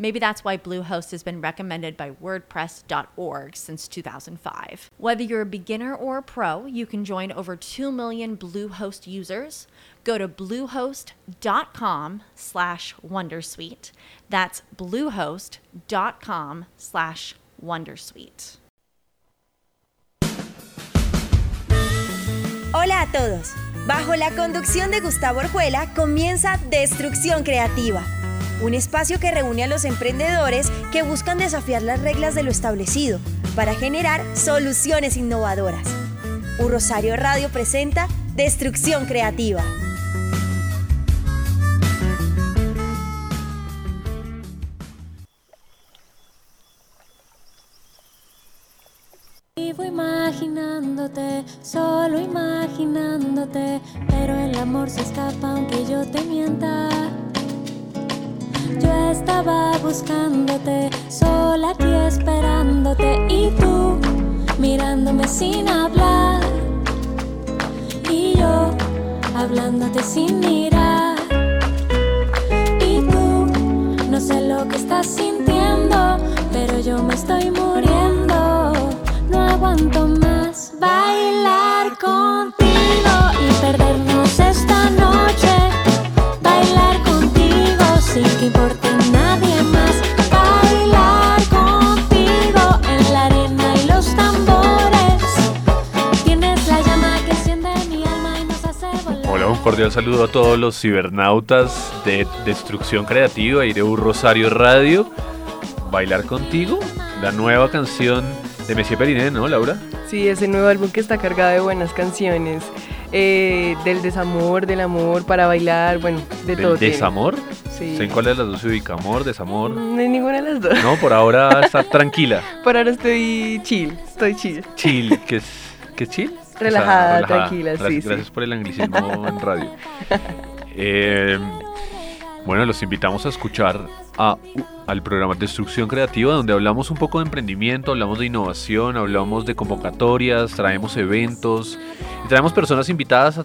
Maybe that's why Bluehost has been recommended by WordPress.org since 2005. Whether you're a beginner or a pro, you can join over 2 million Bluehost users. Go to bluehost.com slash Wondersuite. That's bluehost.com slash Wondersuite. Hola a todos. Bajo la conducción de Gustavo Orjuela comienza Destrucción Creativa, un espacio que reúne a los emprendedores que buscan desafiar las reglas de lo establecido para generar soluciones innovadoras. Un Rosario Radio presenta Destrucción Creativa. Vivo imaginándote, solo imaginándote, pero el amor se escapa aunque yo te mienta. Yo estaba buscándote, sola aquí esperándote y tú mirándome sin hablar y yo hablándote sin mirar y tú no sé lo que estás sintiendo, pero yo me estoy muriendo no aguanto más cordial saludo a todos los cibernautas de Destrucción Creativa y de Un Rosario Radio. Bailar contigo, la nueva canción de Messi Periné, ¿no, Laura? Sí, ese nuevo álbum que está cargado de buenas canciones, eh, del desamor, del amor, para bailar, bueno, de todo. ¿Del tiene. desamor? Sí. ¿En cuál de las dos se ubica? ¿Amor, desamor? No hay ninguna de las dos. No, por ahora está tranquila. Por ahora estoy chill, estoy chill. Chill, ¿qué es, qué es chill? Relajada, tranquila, sí, Gracias, sí. gracias por el anglicismo en radio. Eh, bueno, los invitamos a escuchar a- al programa Destrucción Creativa, donde hablamos un poco de emprendimiento, hablamos de innovación, hablamos de convocatorias, traemos eventos y traemos personas invitadas a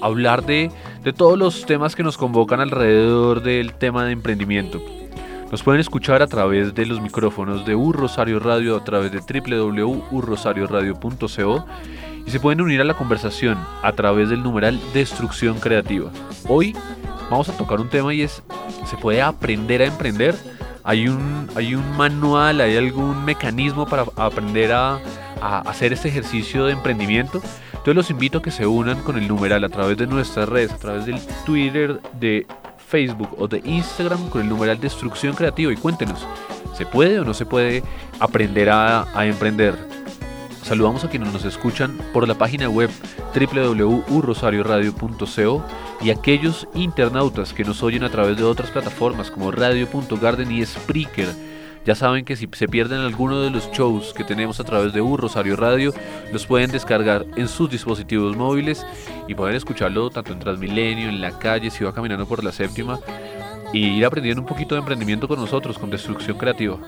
hablar de, de todos los temas que nos convocan alrededor del tema de emprendimiento. Nos pueden escuchar a través de los micrófonos de U Rosario Radio, a través de www.urrosarioradio.co y se pueden unir a la conversación a través del numeral Destrucción Creativa. Hoy vamos a tocar un tema y es, ¿se puede aprender a emprender? ¿Hay un, hay un manual, hay algún mecanismo para aprender a, hacer este ejercicio de emprendimiento? Entonces los invito a que se unan con el numeral a través de nuestras redes, a través del Twitter, de Facebook o de Instagram con el numeral Destrucción Creativa y cuéntenos, ¿se puede o no se puede aprender a, a emprender? Saludamos a quienes nos escuchan por la página web www.urrosarioradio.co y aquellos internautas que nos oyen a través de otras plataformas como radio.garden y Spreaker. Ya saben que si se pierden alguno de los shows que tenemos a través de U Rosario Radio, los pueden descargar en sus dispositivos móviles y pueden escucharlo tanto en Transmilenio, en la calle, si va caminando por la séptima y ir aprendiendo un poquito de emprendimiento con nosotros, con Destrucción Creativa.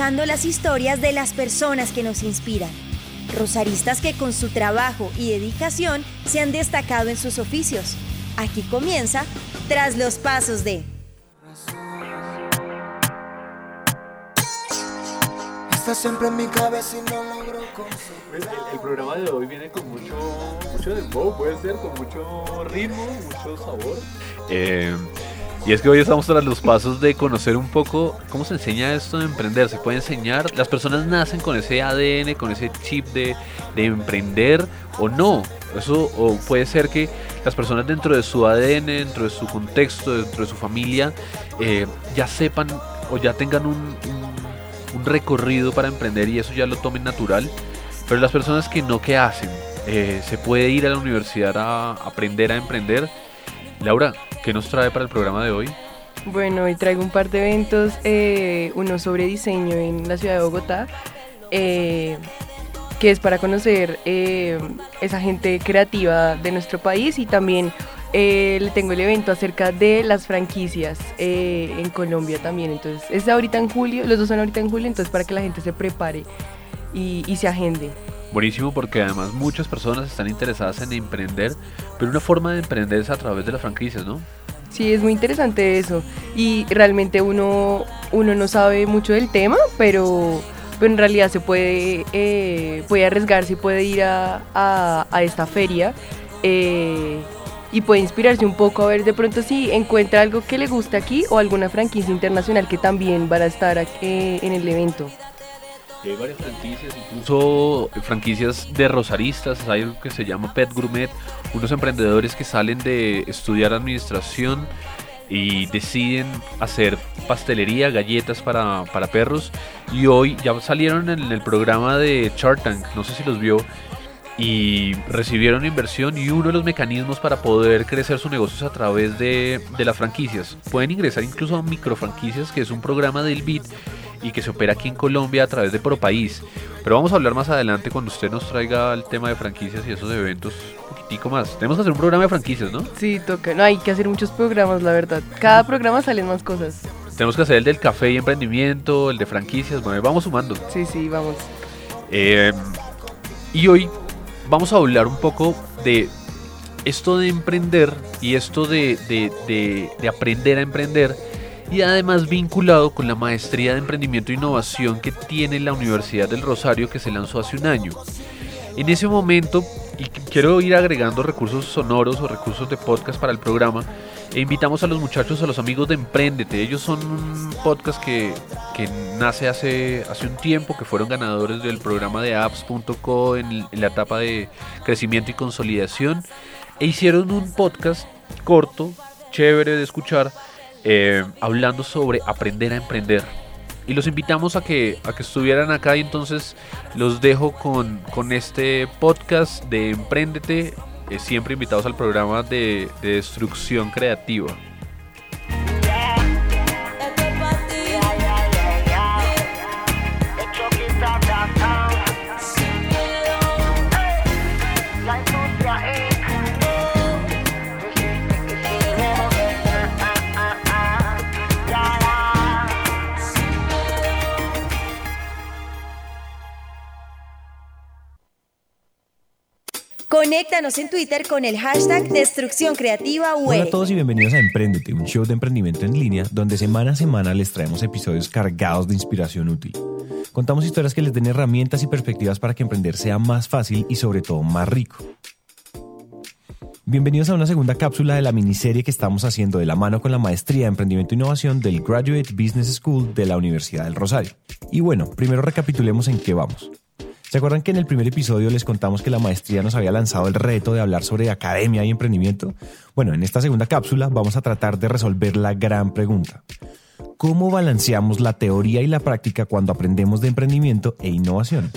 Buscando las historias de las personas que nos inspiran. Rosaristas que con su trabajo y dedicación se han destacado en sus oficios. Aquí comienza Tras los Pasos de... Está siempre en mi cabeza y no logro El, el programa de hoy viene con mucho, mucho dembow, puede ser, con mucho ritmo, mucho sabor. Eh, y es que hoy estamos tras los pasos de conocer un poco cómo se enseña esto de emprender. Se puede enseñar, las personas nacen con ese ADN, con ese chip de, de emprender o no. Eso o puede ser que las personas dentro de su ADN, dentro de su contexto, dentro de su familia, eh, ya sepan o ya tengan un, un, un recorrido para emprender y eso ya lo tomen natural. Pero las personas que no, ¿qué hacen? Eh, se puede ir a la universidad a aprender a emprender. Laura, ¿qué nos trae para el programa de hoy? Bueno, hoy traigo un par de eventos, eh, uno sobre diseño en la ciudad de Bogotá, eh, que es para conocer eh, esa gente creativa de nuestro país y también eh, le tengo el evento acerca de las franquicias en Colombia también. Entonces, es ahorita en julio, los dos son ahorita en julio, entonces para que la gente se prepare y se agende. Buenísimo porque además muchas personas están interesadas en emprender, pero una forma de emprender es a través de las franquicias, ¿no? Sí, es muy interesante eso. Y realmente uno, uno no sabe mucho del tema, pero, pero en realidad se puede, eh, puede arriesgarse puede ir a esta feria eh, y puede inspirarse un poco a ver de pronto si encuentra algo que le gusta aquí o alguna franquicia internacional que también van a estar aquí en el evento. Hay varias franquicias, incluso franquicias de rosaristas, hay algo que se llama Pet Gourmet, unos emprendedores que salen de estudiar administración y deciden hacer pastelería, galletas para, para perros y hoy ya salieron en el programa de Shark Tank, no sé si los vio, y recibieron inversión y uno de los mecanismos para poder crecer su negocio es a través de, de las franquicias. Pueden ingresar incluso a microfranquicias, que es un programa del BIT y que se opera aquí en Colombia a través de Propaís. Pero vamos a hablar más adelante cuando usted nos traiga el tema de franquicias y esos eventos un poquitico más. Tenemos que hacer un programa de franquicias, ¿no? Sí, toca. No, hay que hacer muchos programas, la verdad. Cada programa salen más cosas. Tenemos que hacer el del café y emprendimiento, el de franquicias, bueno, vamos sumando. Sí, sí, vamos. Eh, y hoy vamos a hablar un poco de esto de emprender y esto de, de- de- de aprender a emprender y además vinculado con la maestría de emprendimiento e innovación que tiene la Universidad del Rosario que se lanzó hace un año. En ese momento, y qu- quiero ir agregando recursos sonoros o recursos de podcast para el programa, e invitamos a los muchachos, a los amigos de Emprendete. Ellos son un podcast que, que nace hace, hace un tiempo, que fueron ganadores del programa de apps.co en, en la etapa de crecimiento y consolidación. E hicieron un podcast corto, chévere de escuchar, eh, hablando sobre aprender a emprender. Y los invitamos a que, a que estuvieran acá y entonces los dejo con, con este podcast de Emprendete, eh, siempre invitados al programa de, de destrucción creativa. Conéctanos en Twitter con el hashtag Destrucción Creativa UE. Hola a todos y bienvenidos a Emprendete, un show de emprendimiento en línea donde semana a semana les traemos episodios cargados de inspiración útil. Contamos historias que les den herramientas y perspectivas para que emprender sea más fácil y sobre todo más rico. Bienvenidos a una segunda cápsula de la miniserie que estamos haciendo de la mano con la maestría de emprendimiento e innovación del Graduate Business School de la Universidad del Rosario. Y bueno, primero recapitulemos en qué vamos. ¿Se acuerdan que en el primer episodio les contamos que la maestría nos había lanzado el reto de hablar sobre academia y emprendimiento? Bueno, en esta segunda cápsula vamos a tratar de resolver la gran pregunta. ¿Cómo balanceamos la teoría y la práctica cuando aprendemos de emprendimiento e innovación?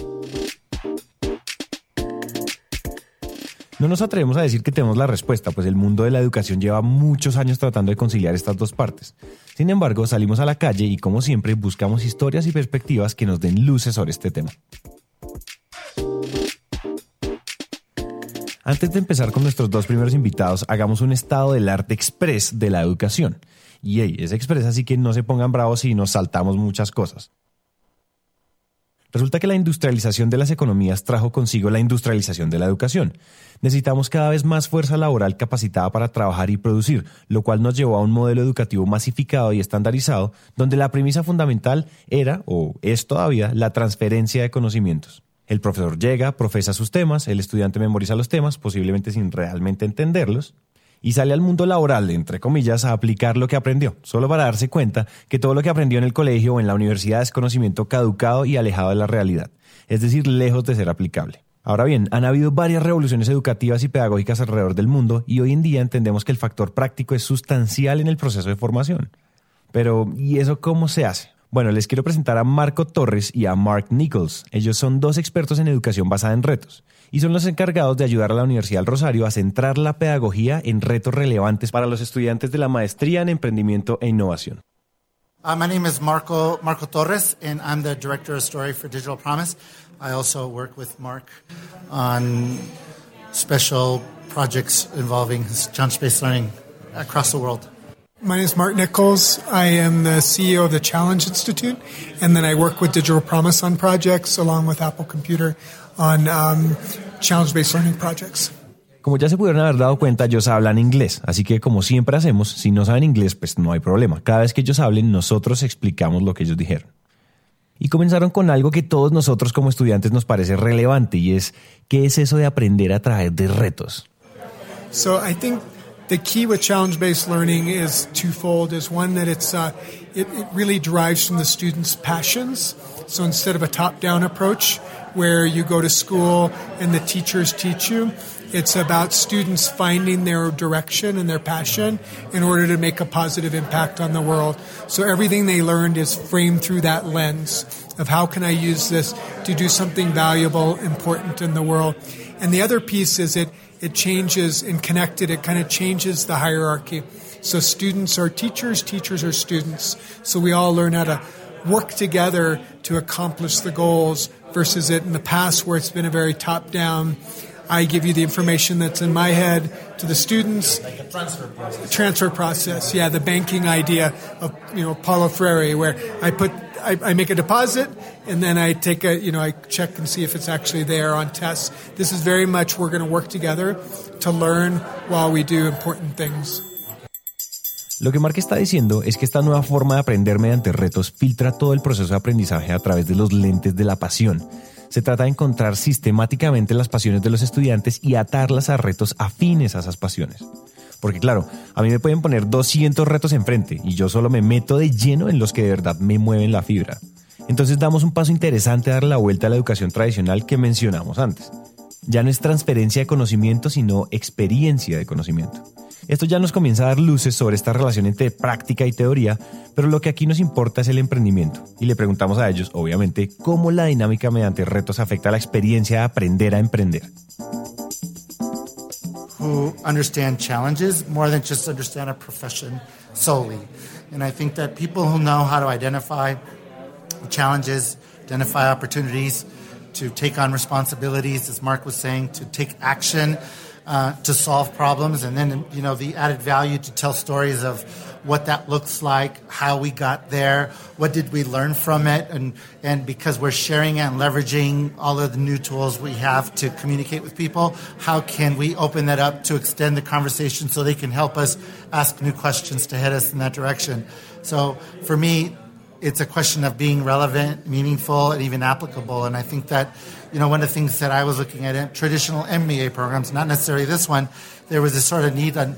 No nos atrevemos a decir que tenemos la respuesta, pues el mundo de la educación lleva muchos años tratando de conciliar estas dos partes. Sin embargo, salimos a la calle y como siempre buscamos historias y perspectivas que nos den luces sobre este tema. Antes de empezar con nuestros dos primeros invitados, hagamos un estado del arte express de la educación. Y hey, es express, así que no se pongan bravos si nos saltamos muchas cosas. Resulta que la industrialización de las economías trajo consigo la industrialización de la educación. Necesitamos cada vez más fuerza laboral capacitada para trabajar y producir, lo cual nos llevó a un modelo educativo masificado y estandarizado, donde la premisa fundamental era, o es todavía, la transferencia de conocimientos. El profesor llega, profesa sus temas, el estudiante memoriza los temas, posiblemente sin realmente entenderlos, y sale al mundo laboral, entre comillas, a aplicar lo que aprendió, solo para darse cuenta que todo lo que aprendió en el colegio o en la universidad es conocimiento caducado y alejado de la realidad, es decir, lejos de ser aplicable. Ahora bien, han habido varias revoluciones educativas y pedagógicas alrededor del mundo y hoy en día entendemos que el factor práctico es sustancial en el proceso de formación. Pero, ¿y eso cómo se hace? Bueno, les quiero presentar a Marco Torres y a Mark Nichols. Ellos son dos expertos en educación basada en retos y son los encargados de ayudar a la Universidad del Rosario a centrar la pedagogía en retos relevantes para los estudiantes de la maestría en emprendimiento e innovación. Uh, my name is Marco Marco Torres, and I'm the director of story for Digital Promise. I also work with Mark on special projects involving challenge-based learning across the world. My name is Mark Nichols. I am the CEO of the Challenge Institute, and then I work with Digital Promise on projects along with Apple Computer on um, challenge-based learning projects. Como ya se pudieron haber dado cuenta, ellos hablan inglés, así que como siempre hacemos, si no saben inglés, pues no hay problema. Cada vez que ellos hablen, nosotros explicamos lo que ellos dijeron. Y comenzaron con algo que todos nosotros como estudiantes nos parece relevante y es ¿qué es eso de aprender a través de retos? So I think the key with challenge-based learning is twofold. Is one that it's uh, it, it really derives from the students' passions. So instead of a top-down approach where you go to school and the teachers teach you, it's about students finding their direction and their passion in order to make a positive impact on the world. So everything they learned is framed through that lens of how can I use this to do something valuable, important in the world. And the other piece is it it changes and connected, it kind of changes the hierarchy. So students are teachers, teachers are students. So we all learn how to work together to accomplish the goals versus it in the past where it's been a very top down I give you the information that's in my head to the students. Like a transfer process. Transfer process, yeah, the banking idea of you know Paulo Freire, where I put I, I, make a deposit and then I take a you know I check and see if it's actually there on tests. This is very much we're going to work together to learn while we do important things. Lo que Mark está diciendo es que esta nueva forma de aprender mediante retos filtra todo el proceso de aprendizaje a través de los lentes de la pasión Se trata de encontrar sistemáticamente las pasiones de los estudiantes y atarlas a retos afines a esas pasiones. Porque claro, a mí me pueden poner 200 retos enfrente y yo solo me meto de lleno en los que de verdad me mueven la fibra. Entonces damos un paso interesante a dar la vuelta a la educación tradicional que mencionamos antes. Ya no es transferencia de conocimiento, sino experiencia de conocimiento. Esto ya nos comienza a dar luces sobre esta relación entre práctica y teoría, pero lo que aquí nos importa es el emprendimiento. Y le preguntamos a ellos, obviamente, cómo la dinámica mediante retos afecta la experiencia de aprender a emprender. Who understand challenges more than just understand a profession solely. And I think that people who know how to identify challenges, identify opportunities, to take on responsibilities, as Mark was saying, to take action, uh, to solve problems, and then you know the added value to tell stories of what that looks like, how we got there, what did we learn from it, and and because we're sharing and leveraging all of the new tools we have to communicate with people, how can we open that up to extend the conversation so they can help us ask new questions to head us in that direction. So for me, it's a question of being relevant, meaningful, and even applicable. And I think that, you know, one of the things that I was looking at in traditional MBA programs, not necessarily this one, there was this sort of need on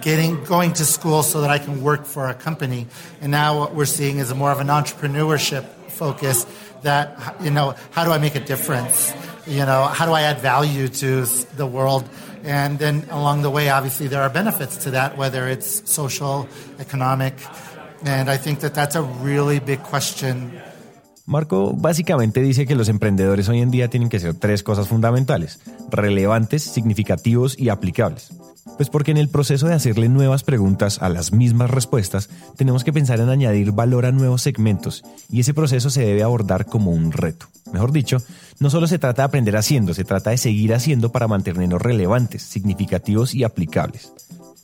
getting going to school so that I can work for a company. And now what we're seeing is a more of an entrepreneurship focus that, you know, how do I make a difference? You know, how do I add value to the world? And then along the way, obviously, there are benefits to that, whether it's social, economic, And I think that that's a really big question. Marco básicamente dice que los emprendedores hoy en día tienen que ser tres cosas fundamentales, relevantes, significativos y aplicables. Pues porque en el proceso de hacerle nuevas preguntas a las mismas respuestas, tenemos que pensar en añadir valor a nuevos segmentos y ese proceso se debe abordar como un reto. Mejor dicho, no solo se trata de aprender haciendo, se trata de seguir haciendo para mantenernos relevantes, significativos y aplicables.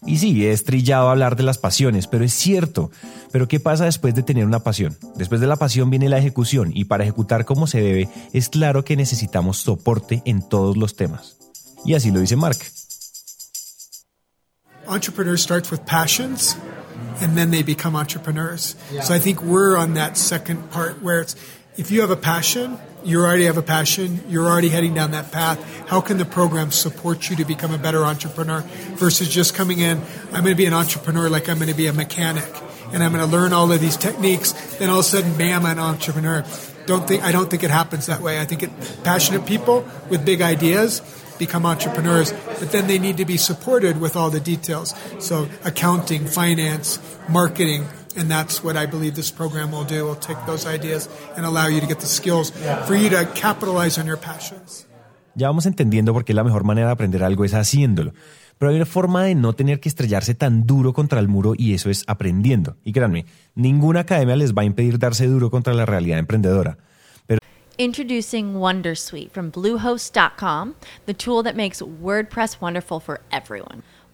Y sí, es trillado hablar de las pasiones, pero es cierto. Pero ¿qué pasa después de tener una pasión? Después de la pasión viene la ejecución y para ejecutar como se debe es claro que necesitamos soporte en todos los temas. Y así lo dice Mark. Entrepreneur starts with passions and then they become entrepreneurs. So I think we're on that second part where it's if you have a passion, you already have a passion, you're already heading down that path. How can the program support you to become a better entrepreneur versus just coming in, I'm going to be an entrepreneur like I'm going to be a mechanic and I'm going to learn all of these techniques, then all of a sudden, bam, I'm an entrepreneur. Don't think, I don't think it happens that way. I think it, passionate people with big ideas become entrepreneurs, but then they need to be supported with all the details. So accounting, finance, marketing, and that's what I believe this program will do. Will take those ideas and allow you to get the skills for you to capitalize on your passions. Ya vamos entendiendo por qué la mejor manera de aprender algo es haciéndolo. Pero hay una forma de no tener que estrellarse tan duro contra el muro y eso es aprendiendo. Y créanme, ninguna academia les va a impedir darse duro contra la realidad emprendedora. Pero Introducing Wondersuite from Bluehost.com, the tool that makes WordPress wonderful for everyone.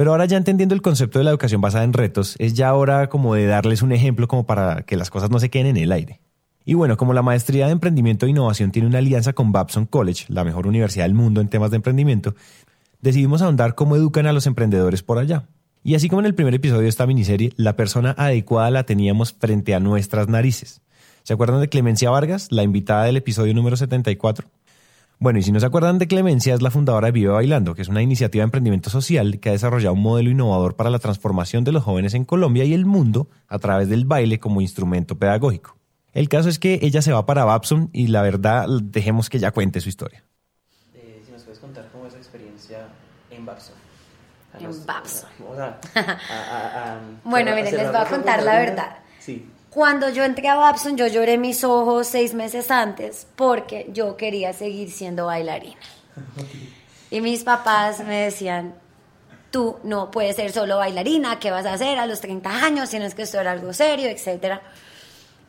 Pero ahora ya entendiendo el concepto de la educación basada en retos, es ya hora como de darles un ejemplo como para que las cosas no se queden en el aire. Y bueno, como la maestría de emprendimiento e innovación tiene una alianza con Babson College, la mejor universidad del mundo en temas de emprendimiento, decidimos ahondar cómo educan a los emprendedores por allá. Y así como en el primer episodio de esta miniserie, la persona adecuada la teníamos frente a nuestras narices. ¿Se acuerdan de Clemencia Vargas, la invitada del episodio número 74? Bueno, y si no se acuerdan de Clemencia, es la fundadora de Vive Bailando, que es una iniciativa de emprendimiento social que ha desarrollado un modelo innovador para la transformación de los jóvenes en Colombia y el mundo a través del baile como instrumento pedagógico. El caso es que ella se va para Babson y la verdad, dejemos que ella cuente su historia. Eh, si nos puedes contar cómo es la experiencia en Babson. En Babson. Vamos a, a- a- a- Bueno, miren, les voy a contar la verdad. Sí. Cuando yo entré a Babson, yo lloré mis ojos seis meses antes porque yo quería seguir siendo bailarina. Y mis papás me decían, tú no puedes ser solo bailarina, ¿qué vas a hacer a los 30 años? Tienes que estudiar algo serio, etc.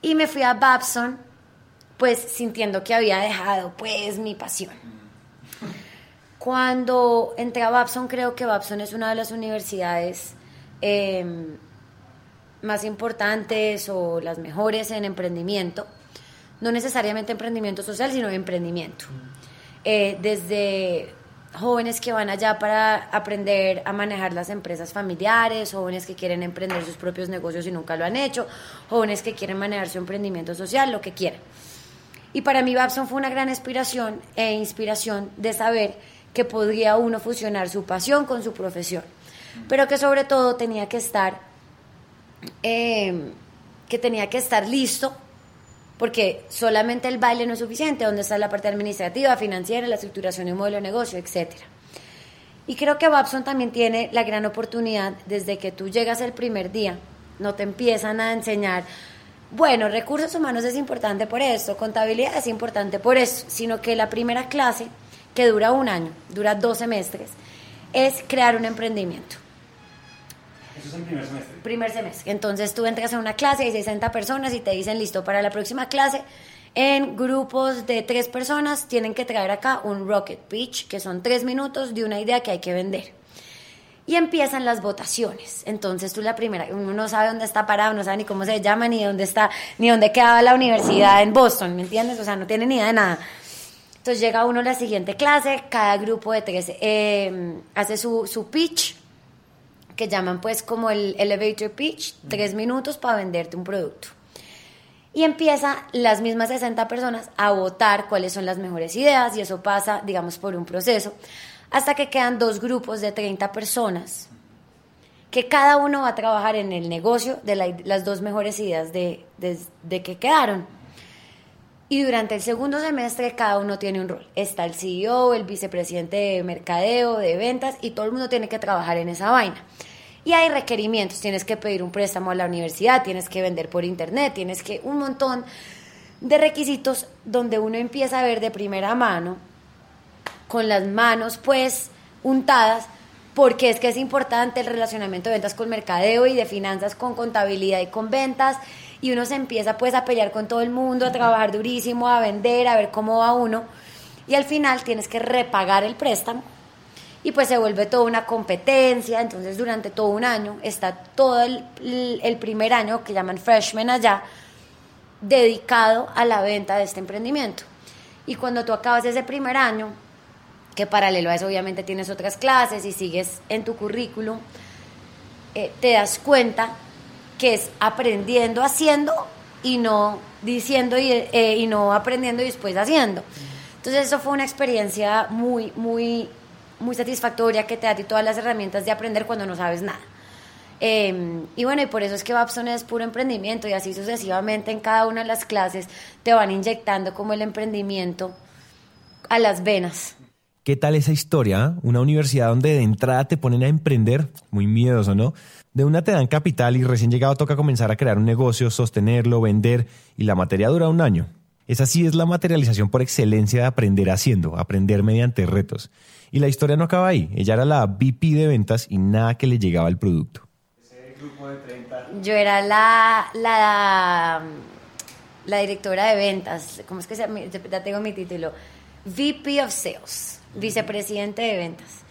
Y me fui a Babson, pues sintiendo que había dejado pues mi pasión. Cuando entré a Babson, creo que Babson es una de las universidades em, más importantes o las mejores en emprendimiento. No necesariamente emprendimiento social, sino emprendimiento. Eh, desde jóvenes que van allá para aprender a manejar las empresas familiares, jóvenes que quieren emprender sus propios negocios y nunca lo han hecho, jóvenes que quieren manejar su emprendimiento social, lo que quieran. Y para mí Babson fue una gran inspiración e inspiración de saber que podría uno fusionar su pasión con su profesión, pero que sobre todo tenía que estar, eh, que tenía que estar listo, porque solamente el baile no es suficiente, donde está la parte administrativa, financiera, la estructuración de un modelo de negocio, etcétera. Y creo que Babson también tiene la gran oportunidad, desde que tú llegas el primer día, no te empiezan a enseñar, bueno, recursos humanos es importante por esto, contabilidad es importante por eso, sino que la primera clase, que dura un año, dura dos semestres, es crear un emprendimiento. Eso es el primer semestre. Primer semestre. Entonces tú entras a una clase de 60 personas y te dicen, listo, para la próxima clase, en grupos de tres personas tienen que traer acá un rocket pitch, que son tres minutos de una idea que hay que vender. Y empiezan las votaciones. Entonces tú la primera, uno no sabe dónde está parado, no sabe ni cómo se llama, ni dónde está, ni dónde quedaba la universidad en Boston, ¿me entiendes? O sea, no tiene ni idea de nada. Entonces llega uno a la siguiente clase, cada grupo de tres eh, hace su, su pitch, que llaman pues como el elevator pitch, tres minutos para venderte un producto. Y empieza las mismas 60 personas a votar cuáles son las mejores ideas y eso pasa, digamos, por un proceso, hasta que quedan dos grupos de 30 personas, que cada uno va a trabajar en el negocio de la- las dos mejores ideas de, de- de que quedaron. Y durante el segundo semestre cada uno tiene un rol. Está el CEO, el vicepresidente de mercadeo, de ventas y todo el mundo tiene que trabajar en esa vaina. Y hay requerimientos, tienes que pedir un préstamo a la universidad, tienes que vender por internet, tienes que un montón de requisitos donde uno empieza a ver de primera mano, con las manos pues untadas, porque es que es importante el relacionamiento de ventas con mercadeo y de finanzas con contabilidad y con ventas. Y uno se empieza pues a pelear con todo el mundo, a trabajar durísimo, a vender, a ver cómo va uno. Y al final tienes que repagar el préstamo y pues se vuelve toda una competencia, entonces durante todo un año está todo el, el primer año que llaman freshman allá dedicado a la venta de este emprendimiento. Y cuando tú acabas ese primer año, que paralelo a eso obviamente tienes otras clases y sigues en tu currículum, eh, te das cuenta que es aprendiendo haciendo y no diciendo y, eh, y no aprendiendo y después haciendo. Entonces eso fue una experiencia muy, muy, muy satisfactoria que te da a ti todas las herramientas de aprender cuando no sabes nada. Eh, y bueno, y por eso es que Babson es puro emprendimiento y así sucesivamente en cada una de las clases te van inyectando como el emprendimiento a las venas. ¿Qué tal esa historia? Una universidad donde de entrada te ponen a emprender, muy miedoso, ¿no? De una te dan capital y recién llegado toca comenzar a crear un negocio, sostenerlo, vender y la materia dura un año. Esa sí es la materialización por excelencia de aprender haciendo, aprender mediante retos. Y la historia no acaba ahí. Ella era la VP de ventas y nada que le llegaba al producto. Yo era la, la, la directora de ventas, ¿cómo es que se llama? Ya tengo mi título. VP of Sales, vicepresidente de ventas.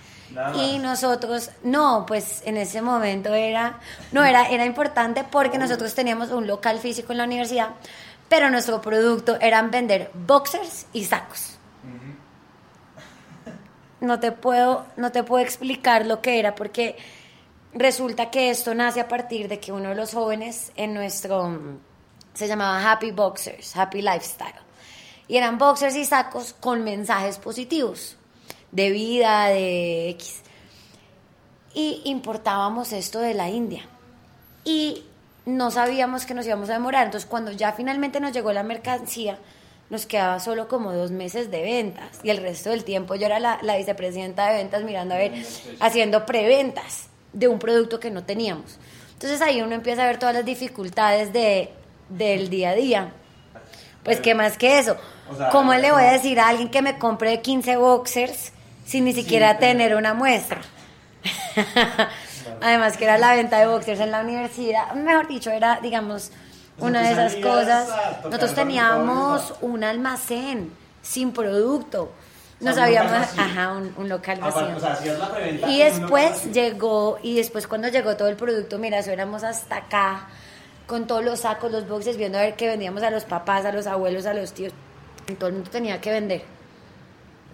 Y nosotros, no, pues en ese momento era, no, era, era importante porque nosotros teníamos un local físico en la universidad, pero nuestro producto eran vender boxers y sacos. No te puedo, no te puedo explicar lo que era porque resulta que esto nace a partir de que uno de los jóvenes en nuestro se llamaba Happy Boxers, Happy Lifestyle. Y eran boxers y sacos con mensajes positivos de vida, de X. Y importábamos esto de la India. Y no sabíamos que nos íbamos a demorar. Entonces, cuando ya finalmente nos llegó la mercancía, nos quedaba solo como dos meses de ventas. Y el resto del tiempo yo era la, la vicepresidenta de ventas mirando a ver, haciendo preventas de un producto que no teníamos. Entonces ahí uno empieza a ver todas las dificultades de, del día a día. Pues qué más que eso. O sea, ¿Cómo le voy a decir a alguien que me compre 15 boxers sin ni siquiera tener una muestra? Además que era la venta de boxers en la universidad. Mejor dicho, era, digamos, una de esas cosas. Nosotros teníamos un almacén sin producto. No O sea, un sabíamos, local vacío. ajá, un, un local vacío. Y después llegó, y después cuando llegó todo el producto, mira, eso éramos hasta acá, con todos los sacos, los boxes, viendo a ver qué vendíamos a los papás, a los abuelos, a los tíos. Todo el mundo tenía que vender.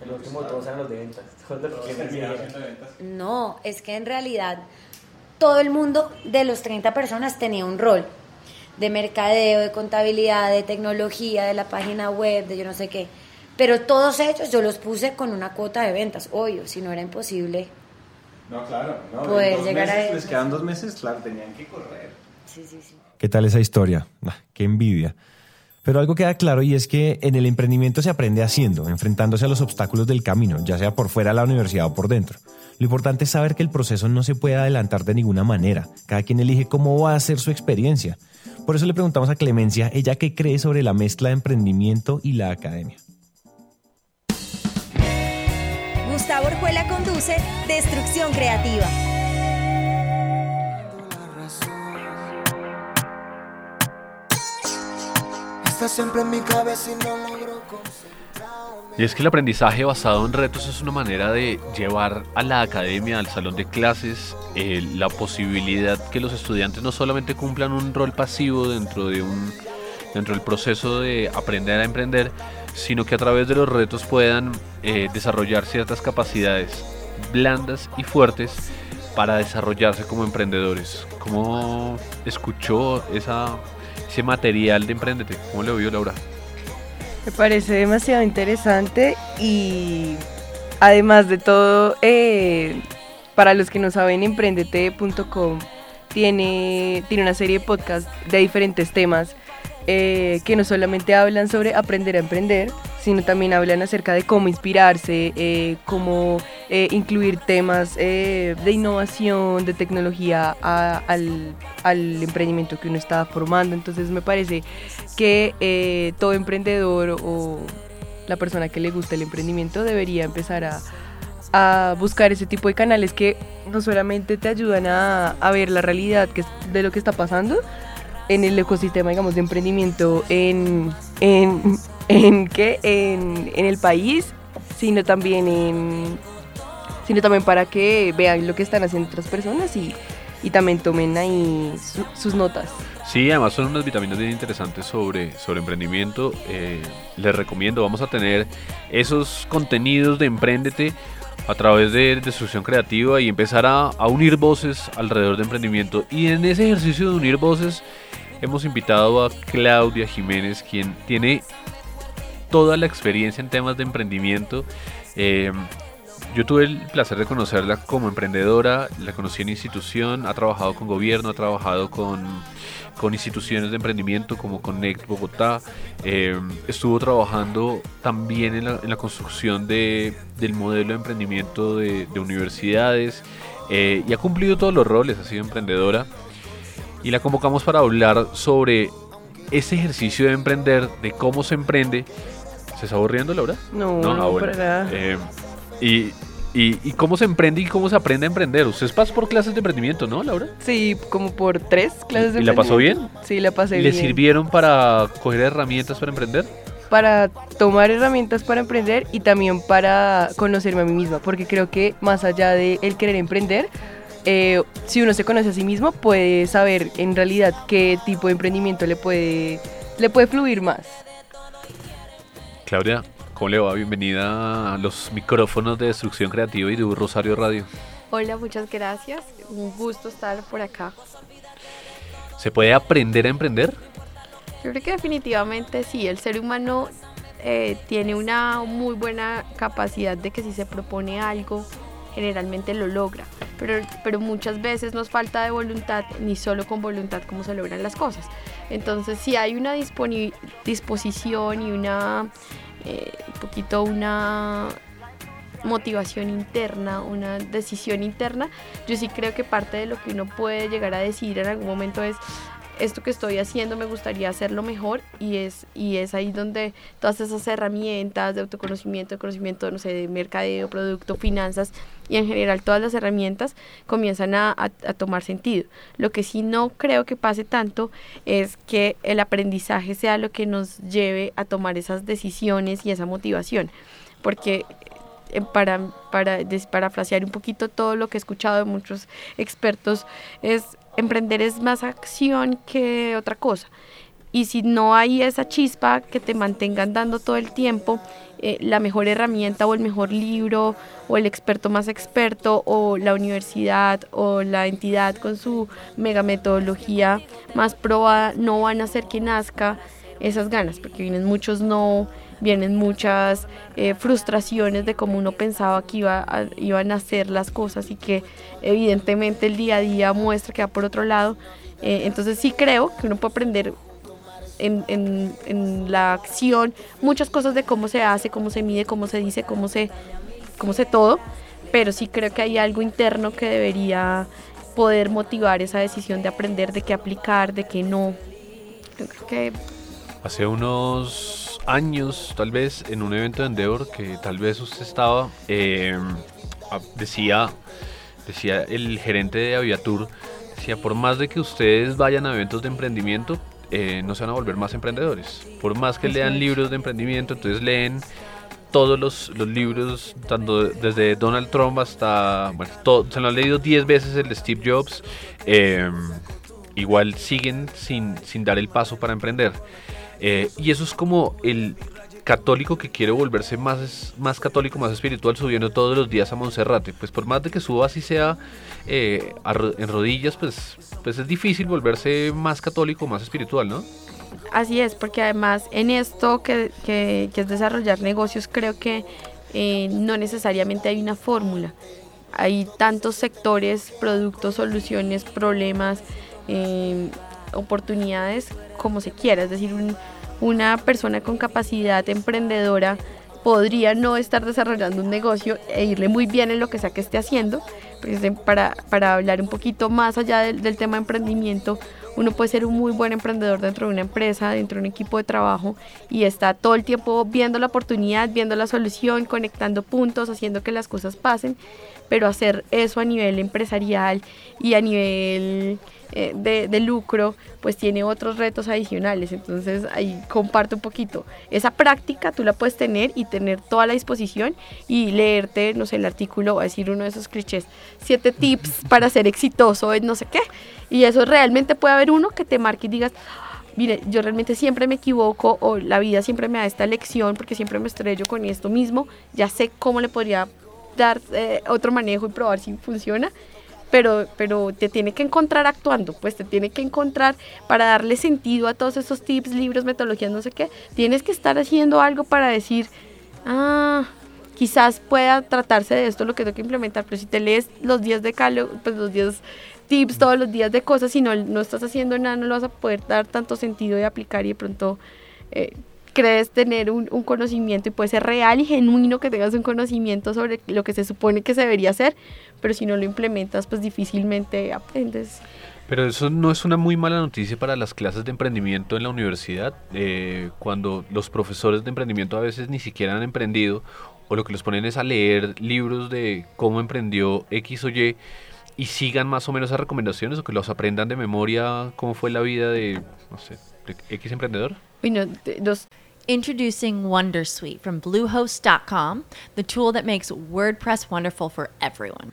El último de todos eran los de ventas. Todos los que vendían. siendo ventas. No, es que en realidad todo el mundo de los 30 personas tenía un rol de mercadeo, de contabilidad, de tecnología, de la página web, de yo no sé qué. Pero todos ellos yo los puse con una cuota de ventas, obvio, si no era imposible. No, claro. No, dos llegar a meses. Les quedan dos meses, claro, tenían que correr. Sí, sí, sí. ¿Qué tal esa historia? Ah, qué envidia. Pero algo queda claro y es que en el emprendimiento se aprende haciendo, enfrentándose a los obstáculos del camino, ya sea por fuera de la universidad o por dentro. Lo importante es saber que el proceso no se puede adelantar de ninguna manera. Cada quien elige cómo va a ser su experiencia. Por eso le preguntamos a Clemencia, ella qué cree sobre la mezcla de emprendimiento y la academia. Gustavo Orjuela conduce Destrucción Creativa. Está siempre en mi cabeza y no logro. Y es que el aprendizaje basado en retos es una manera de llevar a la academia, al salón de clases, eh, la posibilidad que los estudiantes no solamente cumplan un rol pasivo dentro de un dentro del proceso de aprender a emprender, sino que a través de los retos puedan eh, desarrollar ciertas capacidades blandas y fuertes para desarrollarse como emprendedores. ¿Cómo escuchó esa, ese material de Emprendete? ¿Cómo le vio Laura? Me parece demasiado interesante y además de todo, eh, para los que no saben, emprendete.com tiene, tiene una serie de podcasts de diferentes temas eh, que no solamente hablan sobre aprender a emprender, sino también hablan acerca de cómo inspirarse, eh, cómo eh, incluir temas de innovación, de tecnología al, emprendimiento que uno está formando. Entonces me parece que todo emprendedor o la persona que le gusta el emprendimiento debería empezar a, buscar ese tipo de canales que no solamente te ayudan a, a ver la realidad que, de lo que está pasando, en el ecosistema, digamos, de emprendimiento en, en, en, ¿qué? en, en el país, sino también en sino también para que vean lo que están haciendo otras personas y, y también tomen ahí sus notas. Sí, además son unas vitaminas bien interesantes sobre, sobre emprendimiento. Eh, les recomiendo, vamos a tener esos contenidos de Emprendete a través de destrucción creativa y empezar a, unir voces alrededor de emprendimiento. Y en ese ejercicio de unir voces hemos invitado a Claudia Jiménez, quien tiene toda la experiencia en temas de emprendimiento. Eh, yo tuve el placer de conocerla como emprendedora, la conocí en institución, ha trabajado con gobierno, ha trabajado con, con instituciones de emprendimiento como Connect Bogotá, eh, estuvo trabajando también en la, en la construcción de, del modelo de emprendimiento de, de universidades eh, y ha cumplido todos los roles, ha sido emprendedora y la convocamos para hablar sobre ese ejercicio de emprender, de cómo se emprende. ¿Se está aburriendo, Laura? No, no, no para nada. Eh, y, y, cómo se emprende y cómo se aprende a emprender. Usted pasa por clases de emprendimiento, ¿no, Laura? Sí, como por tres clases de ¿Y la pasó bien? Sí, la pasé ¿Le bien. ¿Le sirvieron para coger herramientas para emprender? Para tomar herramientas para emprender y también para conocerme a mí misma, porque creo que más allá de el querer emprender, eh, si uno se conoce a sí mismo, puede saber en realidad qué tipo de emprendimiento le puede, le puede fluir más. Claudia, ¿cómo le va? Bienvenida a los micrófonos de Destrucción Creativa y de Rosario Radio. Hola, muchas gracias. Un gusto estar por acá. ¿Se puede aprender a emprender? Yo creo que definitivamente sí. El ser humano eh, tiene una muy buena capacidad de que si se propone algo, generalmente lo logra, pero, pero muchas veces nos falta de voluntad, ni solo con voluntad cómo se logran las cosas. Entonces, si hay una disposición y una, eh, un poquito una motivación interna, una decisión interna, yo sí creo que parte de lo que uno puede llegar a decidir en algún momento es esto que estoy haciendo me gustaría hacerlo mejor y es, y es ahí donde todas esas herramientas de autoconocimiento, de conocimiento, no sé, de mercadeo, producto, finanzas y en general todas las herramientas comienzan a, tomar sentido. Lo que sí no creo que pase tanto es que el aprendizaje sea lo que nos lleve a tomar esas decisiones y esa motivación, porque eh, para, para parafrasear un poquito todo lo que he escuchado de muchos expertos, es emprender es más acción que otra cosa. Y si no hay esa chispa que te mantenga andando todo el tiempo, eh, la mejor herramienta o el mejor libro o el experto más experto o la universidad o la entidad con su mega metodología más probada no van a hacer que nazca esas ganas, porque vienen muchos no, vienen muchas eh, frustraciones de cómo uno pensaba que iba a, iban a hacer las cosas y que evidentemente el día a día muestra que va por otro lado. Eh, entonces sí creo que uno puede aprender en, en, en, la acción muchas cosas de cómo se hace, cómo se mide, cómo se dice, cómo se, cómo se todo, pero sí creo que hay algo interno que debería poder motivar esa decisión de aprender, de qué aplicar, de qué no. Yo creo que... Hace unos años, tal vez, en un evento de Endeavor que tal vez usted estaba, eh, decía, decía el gerente de Aviatur, decía, por más de que ustedes vayan a eventos de emprendimiento, eh, no se van a volver más emprendedores. Por más que lean libros de emprendimiento, entonces leen todos los, los libros, tanto desde Donald Trump hasta, bueno, todo, se lo han leído 10 veces el de Steve Jobs, eh, igual siguen sin, sin dar el paso para emprender. Eh, y eso es como el, católico que quiere volverse más, más católico, más espiritual, subiendo todos los días a Monserrate. Pues por más de que suba así sea eh, en rodillas, pues, pues es difícil volverse más católico, más espiritual, ¿no? Así es, porque además en esto que, que, es desarrollar negocios, creo que eh, no necesariamente hay una fórmula. Hay tantos sectores, productos, soluciones, problemas, eh, oportunidades como se quiera. Es decir, una persona con capacidad emprendedora podría no estar desarrollando un negocio e irle muy bien en lo que sea que esté haciendo. Para, para hablar un poquito más allá del, tema emprendimiento, uno puede ser un muy buen emprendedor dentro de una empresa, dentro de un equipo de trabajo y está todo el tiempo viendo la oportunidad, viendo la solución, conectando puntos, haciendo que las cosas pasen, pero hacer eso a nivel empresarial y a nivel eh, de, lucro, pues tiene otros retos adicionales. Entonces ahí comparto un poquito. Esa práctica tú la puedes tener y tener toda la disposición y leerte, no sé, el artículo, va a decir uno de esos clichés, siete tips para ser exitoso en no sé qué. Y eso realmente puede haber uno que te marque y digas, mire, yo realmente siempre me equivoco o la vida siempre me da esta lección porque siempre me estrello con esto mismo, ya sé cómo le podría dar eh, otro manejo y probar si funciona pero, pero te tiene que encontrar actuando, pues te tiene que encontrar para darle sentido a todos esos tips, libros, metodologías, no sé qué. Tienes que estar haciendo algo para decir, ah, quizás pueda tratarse de esto lo que tengo que implementar, pero si te lees los días de calo, pues los días tips todos los días de cosas, si no, no estás haciendo nada, no lo vas a poder dar tanto sentido de aplicar y de pronto eh, crees tener un, conocimiento y puede ser real y genuino que tengas un conocimiento sobre lo que se supone que se debería hacer, pero si no lo implementas, pues difícilmente aprendes. Pero eso no es una muy mala noticia para las clases de emprendimiento en la universidad, eh, cuando los profesores de emprendimiento a veces ni siquiera han emprendido o lo que los ponen es a leer libros de cómo emprendió X o Y y sigan más o menos esas recomendaciones o que los aprendan de memoria cómo fue la vida de, no sé, de X emprendedor. Bueno, los Introducing Wondersuite from Bluehost.com, the tool that makes WordPress wonderful for everyone.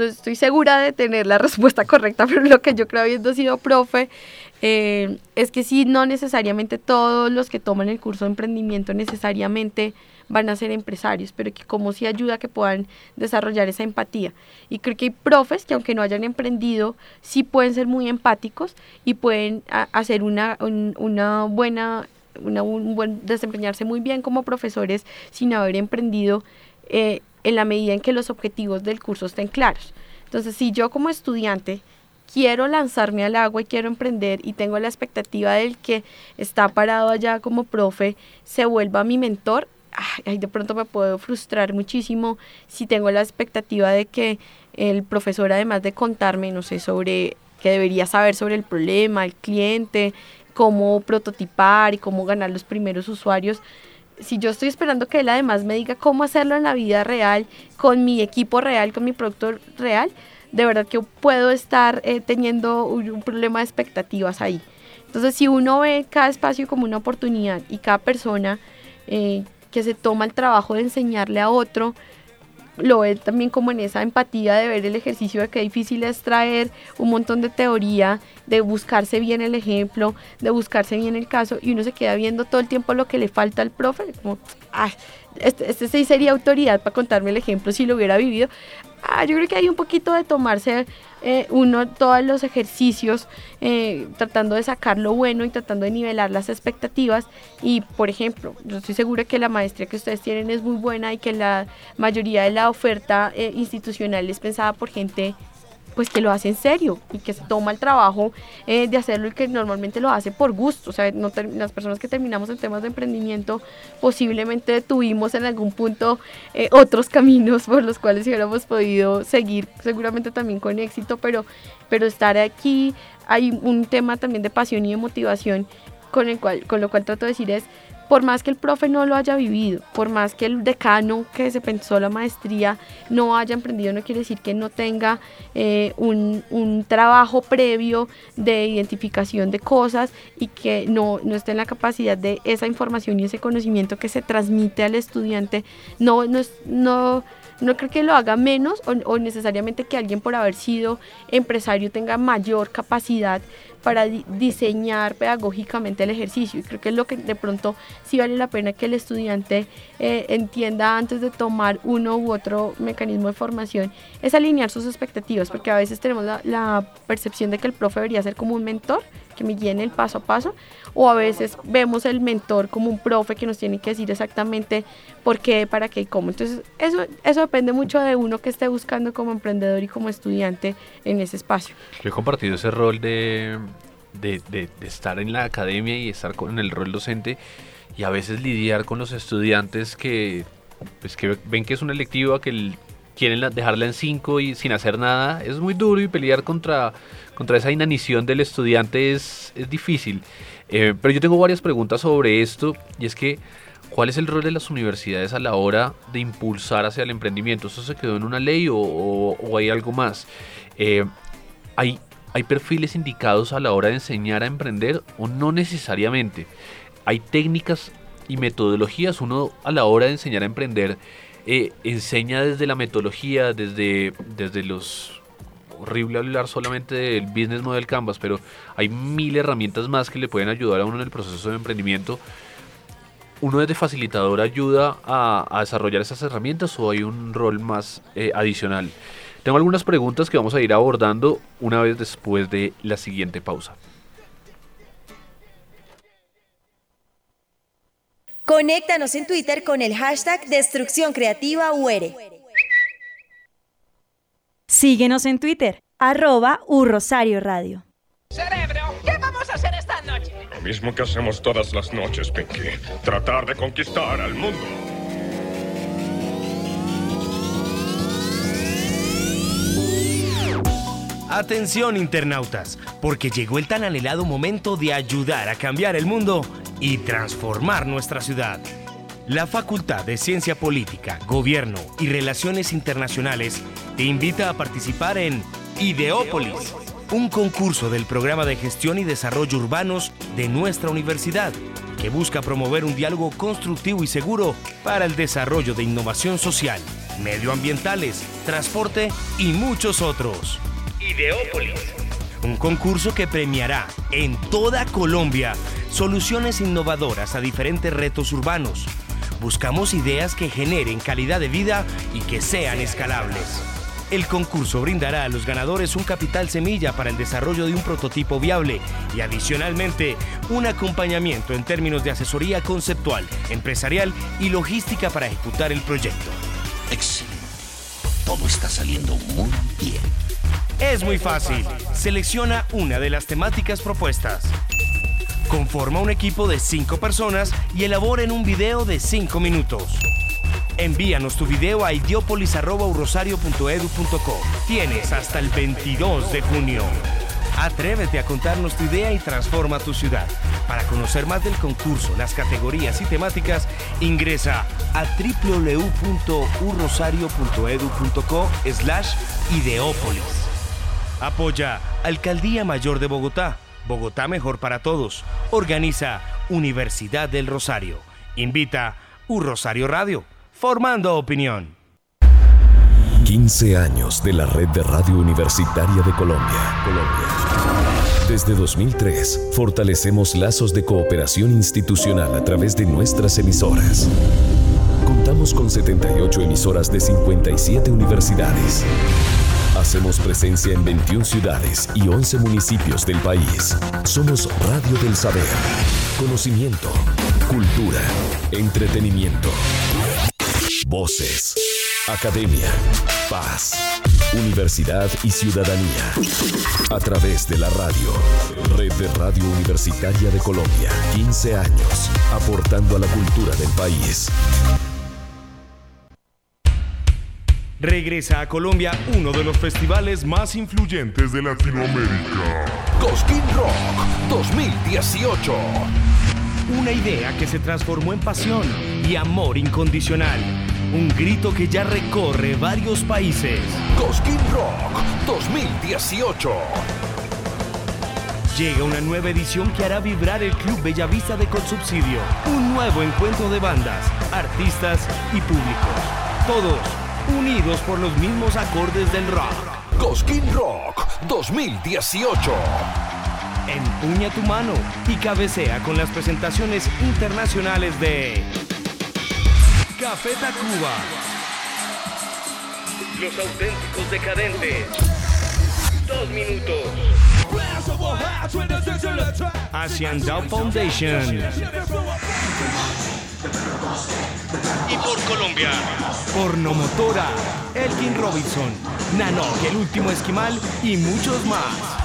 Estoy segura de tener la respuesta correcta, pero lo que yo creo habiendo sido profe eh, es que sí, no necesariamente todos los que toman el curso de emprendimiento necesariamente van a ser empresarios, pero que como sí ayuda a que puedan desarrollar esa empatía. Y creo que hay profes que aunque no hayan emprendido, sí pueden ser muy empáticos y pueden hacer una, una buena, una, un buen, desempeñarse muy bien como profesores sin haber emprendido. Eh, en la medida en que los objetivos del curso estén claros. Entonces, si yo como estudiante quiero lanzarme al agua y quiero emprender y tengo la expectativa del que está parado allá como profe se vuelva mi mentor, ay, de pronto me puedo frustrar muchísimo si tengo la expectativa de que el profesor, además de contarme, no sé, sobre que debería saber sobre el problema, el cliente, cómo prototipar y cómo ganar los primeros usuarios, si yo estoy esperando que él además me diga cómo hacerlo en la vida real, con mi equipo real, con mi producto real, de verdad que puedo estar eh, teniendo un, problema de expectativas ahí. Entonces, si uno ve cada espacio como una oportunidad y cada persona eh, que se toma el trabajo de enseñarle a otro, lo ve también como en esa empatía de ver el ejercicio de que difícil es traer un montón de teoría, de buscarse bien el ejemplo, de buscarse bien el caso, y uno se queda viendo todo el tiempo lo que le falta al profe, como, ay, este, este sí sería autoridad para contarme el ejemplo si lo hubiera vivido. Ah, yo creo que hay un poquito de tomarse eh, uno todos los ejercicios, eh, tratando de sacar lo bueno y tratando de nivelar las expectativas. Y, por ejemplo, yo estoy segura que la maestría que ustedes tienen es muy buena y que la mayoría de la oferta eh, institucional es pensada por gente pues que lo hace en serio y que se toma el trabajo eh, de hacerlo y que normalmente lo hace por gusto. O sea, las personas que terminamos en temas de emprendimiento posiblemente tuvimos en algún punto eh, otros caminos por los cuales hubiéramos podido seguir, seguramente también con éxito, pero, pero estar aquí hay un tema también de pasión y de motivación con, el cual, con lo cual trato de decir es por más que el profe no lo haya vivido, por más que el decano que se pensó la maestría no haya emprendido, no quiere decir que no tenga eh, un, un, trabajo previo de identificación de cosas y que no, no esté en la capacidad de esa información y ese conocimiento que se transmite al estudiante, no, no, no no creo que lo haga menos o, o, necesariamente que alguien por haber sido empresario tenga mayor capacidad para diseñar pedagógicamente el ejercicio. Y creo que es lo que de pronto sí vale la pena que el estudiante eh, entienda antes de tomar uno u otro mecanismo de formación, es alinear sus expectativas, porque a veces tenemos la, la percepción de que el profe debería ser como un mentor, que me guíe en el paso a paso, o a veces vemos el mentor como un profe que nos tiene que decir exactamente por qué, para qué y cómo. Entonces, eso, eso depende mucho de uno que esté buscando como emprendedor y como estudiante en ese espacio. He compartido ese rol de, de, estar en la academia y estar con, el rol docente y a veces lidiar con los estudiantes que, pues, que ven que es una electiva, que quieren dejarla en 5 y sin hacer nada. Es muy duro y pelear contra, contra esa inanición del estudiante es, es difícil. Eh, pero yo tengo varias preguntas sobre esto y es que, ¿cuál es el rol de las universidades a la hora de impulsar hacia el emprendimiento? ¿Eso se quedó en una ley o, hay algo más? Eh, ¿hay, ¿Hay perfiles indicados a la hora de enseñar a emprender o no necesariamente? ¿Hay técnicas y metodologías? Uno a la hora de enseñar a emprender eh, enseña desde la metodología, desde, desde los horrible hablar solamente del business model canvas, pero hay mil herramientas más que le pueden ayudar a uno en el proceso de emprendimiento. ¿Uno desde facilitador ayuda a, desarrollar esas herramientas o hay un rol más eh, adicional? Tengo algunas preguntas que vamos a ir abordando una vez después de la siguiente pausa. Conéctanos en Twitter con el hashtag Destrucción Creativa UR. Síguenos en Twitter, arroba Urrosario Radio. Cerebro, ¿qué vamos a hacer esta noche? Lo mismo que hacemos todas las noches, Pinky. Tratar de conquistar al mundo. Atención internautas, porque llegó el tan anhelado momento de ayudar a cambiar el mundo y transformar nuestra ciudad. La Facultad de Ciencia Política, Gobierno y Relaciones Internacionales te invita a participar en Ideópolis, un concurso del programa de gestión y desarrollo urbanos de nuestra universidad, que busca promover un diálogo constructivo y seguro para el desarrollo de innovación social, medioambientales, transporte y muchos otros. Ideópolis. Un concurso que premiará en toda Colombia soluciones innovadoras a diferentes retos urbanos. Buscamos ideas que generen calidad de vida y que sean escalables. El concurso brindará a los ganadores un capital semilla para el desarrollo de un prototipo viable y adicionalmente un acompañamiento en términos de asesoría conceptual, empresarial y logística para ejecutar el proyecto. Excelente. Todo está saliendo muy bien. Es muy fácil. Selecciona una de las temáticas propuestas. Conforma un equipo de 5 personas y elaboren un video de 5 minutos. Envíanos tu video a idiopolis.urrosario.edu.co. Tienes hasta el 22 de junio. Atrévete a contarnos tu idea y transforma tu ciudad. Para conocer más del concurso, las categorías y temáticas, ingresa a www.urrosario.edu.co slash ideópolis. Apoya Alcaldía Mayor de Bogotá. Bogotá mejor para todos. Organiza Universidad del Rosario. Invita Un Rosario Radio. Formando opinión. 15 años de la red de radio universitaria de Colombia. Colombia. Desde 2003, fortalecemos lazos de cooperación institucional a través de nuestras emisoras. Contamos con 78 emisoras de 57 universidades. Hacemos presencia en 21 ciudades y 11 municipios del país. Somos Radio del Saber. Conocimiento, cultura, entretenimiento. Voces, academia, paz, universidad y ciudadanía. A través de la radio. Red de Radio Universitaria de Colombia. 15 años. Aportando a la cultura del país. Regresa a Colombia uno de los festivales más influyentes de Latinoamérica. Cosquín Rock 2018. Una idea que se transformó en pasión y amor incondicional. Un grito que ya recorre varios países. Cosquín Rock 2018. Llega una nueva edición que hará vibrar el Club Bellavista de Consubsidio. Un nuevo encuentro de bandas, artistas y públicos. Todos unidos por los mismos acordes del rock. Cosquín Rock 2018. Empuña tu mano y cabecea con las presentaciones internacionales de Café Tacuba, Los Auténticos Decadentes, Dos Minutos, Asian Down Foundation y por Colombia, Pornomotora, Elkin Robinson, Nanok, el último esquimal y muchos más.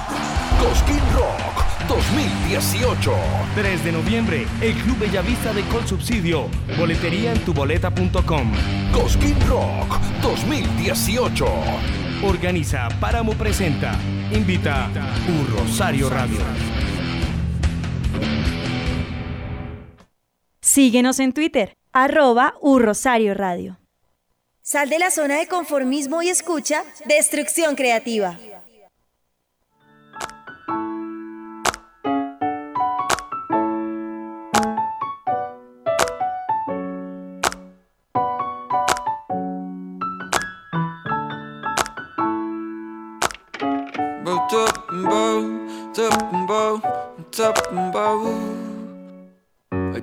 Cosquín Rock 2018. 3 de noviembre, el Club Bellavista de Colsubsidio. Boletería en tuboleta.com. Cosquín Rock 2018. Organiza Páramo Presenta. Invita Un Rosario Radio. Síguenos en Twitter, arroba Urrosario Radio. Sal de la zona de conformismo y escucha Destrucción Creativa.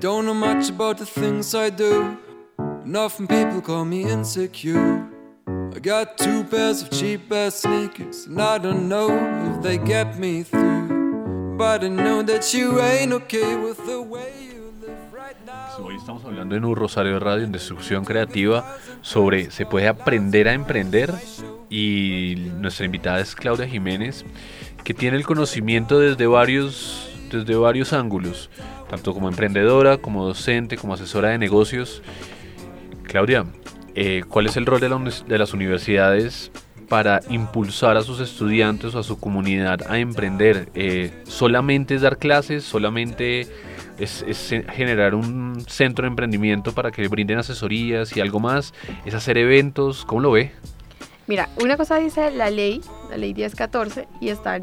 Don't know much about the things I do, and often people call me insecure. I got two pairs of cheap ass sneakers, and I don't know if they get me through. But I know that you ain't okay with the way you live right now. Hoy estamos hablando en un Rosario Radio en Destrucción Creativa sobre se puede aprender a emprender y nuestra invitada es Claudia Jiménez que tiene el conocimiento desde varios, desde varios ángulos, tanto como emprendedora, como docente, como asesora de negocios. Claudia, eh, ¿cuál es el rol de, la de las universidades para impulsar a sus estudiantes o a su comunidad a emprender? Eh, ¿Solamente es dar clases? ¿Solamente es, es generar un centro de emprendimiento para que brinden asesorías y algo más? ¿Es hacer eventos? ¿Cómo lo ve? Mira, una cosa dice la ley, la ley 1014, y está,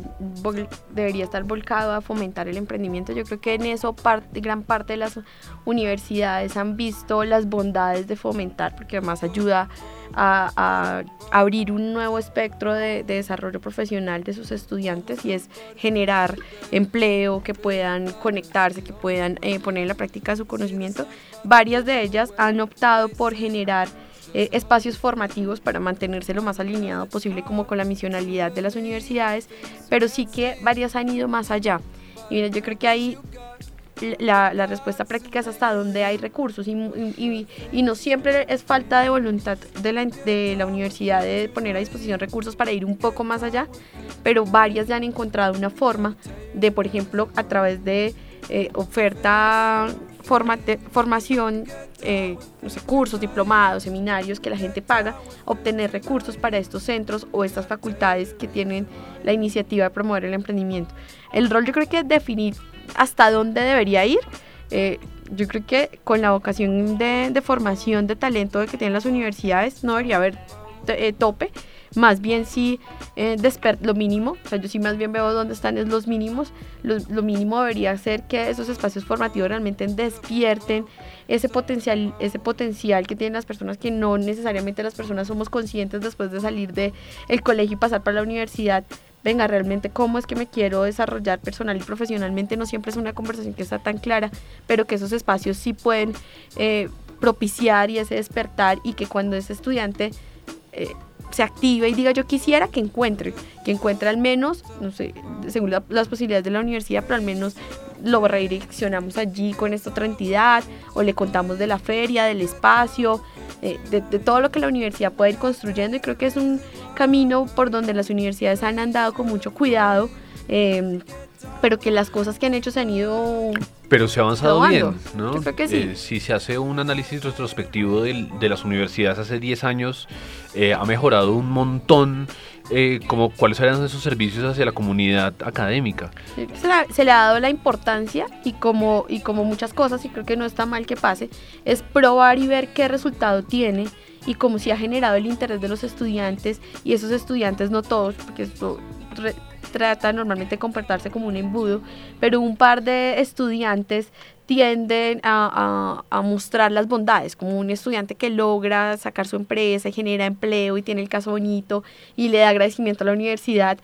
debería estar volcado a fomentar el emprendimiento. Yo creo que en eso parte, gran parte de las universidades han visto las bondades de fomentar, porque además ayuda a, abrir un nuevo espectro de, de desarrollo profesional de sus estudiantes y es generar empleo, que puedan conectarse, que puedan eh, poner en la práctica su conocimiento. Varias de ellas han optado por generar eh, espacios formativos para mantenerse lo más alineado posible como con la misionalidad de las universidades, pero sí que varias han ido más allá. Y mira, yo creo que ahí la, la respuesta práctica es hasta donde hay recursos y, y- y no siempre es falta de voluntad de la, de la universidad de poner a disposición recursos para ir un poco más allá, pero varias ya han encontrado una forma de, por ejemplo, a través de eh, oferta formación, eh, cursos, diplomados, seminarios que la gente paga, obtener recursos para estos centros o estas facultades que tienen la iniciativa de promover el emprendimiento. El rol yo creo que es definir hasta dónde debería ir. eh, yo creo que con la vocación de, formación de talento que tienen las universidades no debería haber eh, tope, más bien sí eh, lo mínimo, o sea, yo sí más bien veo dónde están es los mínimos, lo, lo mínimo debería ser que esos espacios formativos realmente despierten ese potencial, ese potencial que tienen las personas que no necesariamente las personas somos conscientes después de salir de el colegio y pasar para la universidad. Venga, realmente cómo es que me quiero desarrollar personal y profesionalmente no siempre es una conversación que está tan clara, pero que esos espacios sí pueden eh, propiciar y ese despertar y que cuando ese estudiante eh, se active y diga yo quisiera que encuentre, que encuentre al menos, no sé, según la- las posibilidades de la universidad, pero al menos lo redireccionamos allí con esta otra entidad o le contamos de la feria, del espacio, eh, de, de todo lo que la universidad puede ir construyendo. Y creo que es un camino por donde las universidades han andado con mucho cuidado, eh, pero que las cosas que han hecho se han ido Pero se ha avanzado Probando. bien, ¿no? Yo creo que sí. Eh, si se hace un análisis retrospectivo del- de las universidades hace 10 años, eh, ha mejorado un montón eh, como cuáles eran esos servicios hacia la comunidad académica. se, la- se le ha dado la importancia y como, y como muchas cosas, y creo que no está mal que pase, es probar y ver qué resultado tiene y cómo se ha generado el interés de los estudiantes y esos estudiantes, no todos, porque esto trata normalmente de comportarse como un embudo, pero un par de estudiantes tienden a, mostrar las bondades, como un estudiante que logra sacar su empresa y genera empleo y tiene el caso bonito y le da agradecimiento a la universidad.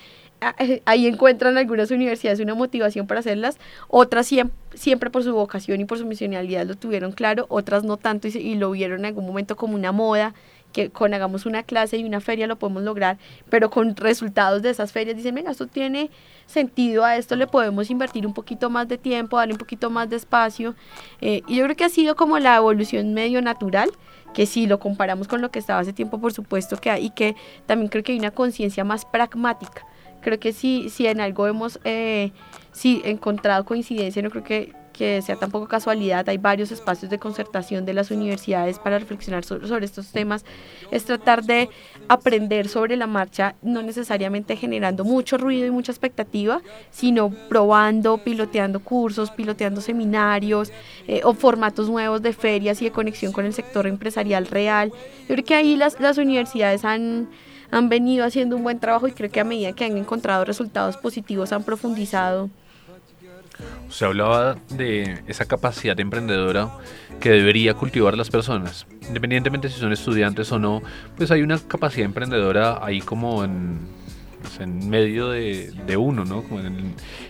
Eh, Ahí encuentran algunas universidades una motivación para hacerlas, otras siem- siempre por su vocación y por su misionalidad lo tuvieron claro, otras no tanto y, y lo vieron en algún momento como una moda, que con hagamos una clase y una feria lo podemos lograr, pero con resultados de esas ferias dicen, venga, esto tiene sentido, a esto le podemos invertir un poquito más de tiempo, darle un poquito más de espacio. eh, y yo creo que ha sido como la evolución medio natural, que si lo comparamos con lo que estaba hace tiempo, por supuesto que hay, y que también creo que hay una conciencia más pragmática. Creo que si, si en algo hemos eh, sí, encontrado coincidencia, no creo que, que sea tampoco casualidad, hay varios espacios de concertación de las universidades para reflexionar sobre, estos temas, es tratar de aprender sobre la marcha, no necesariamente generando mucho ruido y mucha expectativa, sino probando, piloteando cursos, piloteando seminarios eh, o formatos nuevos de ferias y de conexión con el sector empresarial real. Yo creo que ahí las, las universidades han, han venido haciendo un buen trabajo y creo que a medida que han encontrado resultados positivos han profundizado. Se hablaba de esa capacidad emprendedora que debería cultivar las personas. Independientemente si son estudiantes o no, pues hay una capacidad emprendedora ahí como en, pues, en medio de, de uno, ¿no? Como en el-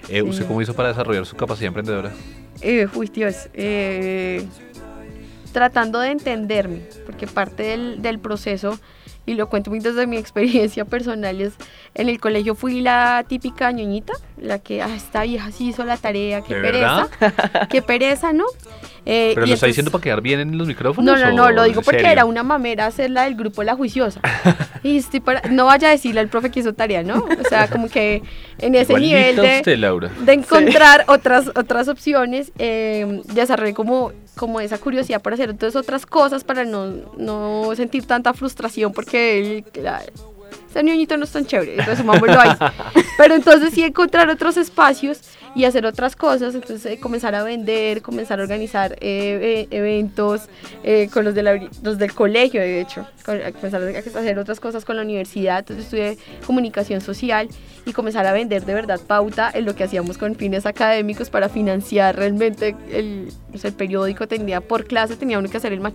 eh, ¿Usted Sí. cómo hizo para desarrollar su capacidad emprendedora? Eh, uy, Dios, eh, tratando de entenderme, porque parte del, del proceso, y lo cuento muy desde mi experiencia personal, es en el colegio fui la típica ñoñita, la que, ah, esta vieja sí hizo la tarea, qué ¿De pereza, qué pereza, ¿no? Eh, ¿Pero lo está entonces- diciendo para quedar bien en los micrófonos? no, no, no, lo digo porque serio? era una mamera hacer la del grupo La Juiciosa. y estoy para, no vaya a decirle al profe que hizo tarea, ¿no? O sea, como que en ese nivel de, usted, Laura. de encontrar otras, otras opciones, eh, desarrollé como, como esa curiosidad por hacer entonces otras cosas para no, no sentir tanta frustración porque el, la- ese ñoñito no es tan chévere, resumámoslo ahí. Pero entonces sí encontrar otros espacios y hacer otras cosas, entonces eh, comenzar a vender, comenzar a organizar eh, eh, eventos eh, con los, de la- los del colegio, de hecho, con- comenzar a hacer otras cosas con la universidad, entonces estudié comunicación social y comenzar a vender de verdad pauta en lo que hacíamos con fines académicos para financiar realmente el, sea, el periódico, tenía por clase, tenía uno que hacer el ma-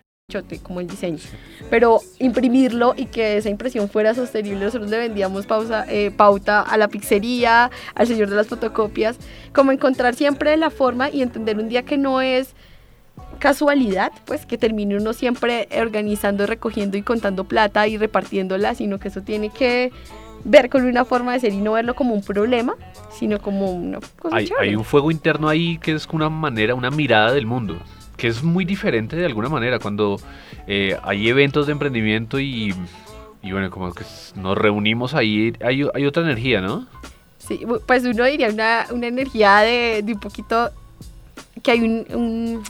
Chote como el diseño. Pero imprimirlo y que esa impresión fuera sostenible, nosotros le vendíamos pausa, eh, pauta a la pizzería, al señor de las fotocopias, como encontrar siempre la forma y entender un día que no es casualidad, pues que termine uno siempre organizando, recogiendo y contando plata y repartiéndola, sino que eso tiene que ver con una forma de ser y no verlo como un problema, sino como una cosa Hay, chévere. hay un fuego interno ahí que es una manera, una mirada del mundo, que es muy diferente de alguna manera cuando eh, hay eventos de emprendimiento y, y bueno, como que nos reunimos ahí, hay, hay otra energía, ¿no? Sí, pues uno diría una, una energía de, de un poquito que hay un, un-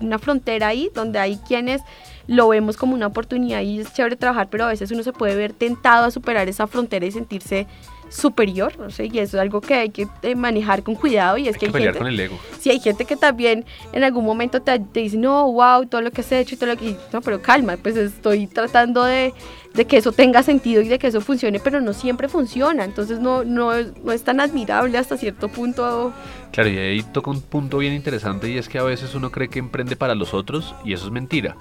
una frontera ahí donde hay quienes lo vemos como una oportunidad y es chévere trabajar, pero a veces uno se puede ver tentado a superar esa frontera y sentirse superior, no sé, y eso es algo que hay que eh, manejar con cuidado y es que que hay gente, con el ego. Sí, hay gente que también en algún momento te, te dice, no, wow, todo lo que has hecho y todo lo que... y, No, pero calma, pues estoy tratando de, de que eso tenga sentido y de que eso funcione, pero no siempre funciona. Entonces no, no, no es tan admirable hasta cierto punto. Claro, y ahí toca un punto bien interesante y es que a veces uno cree que emprende para los otros y eso es mentira.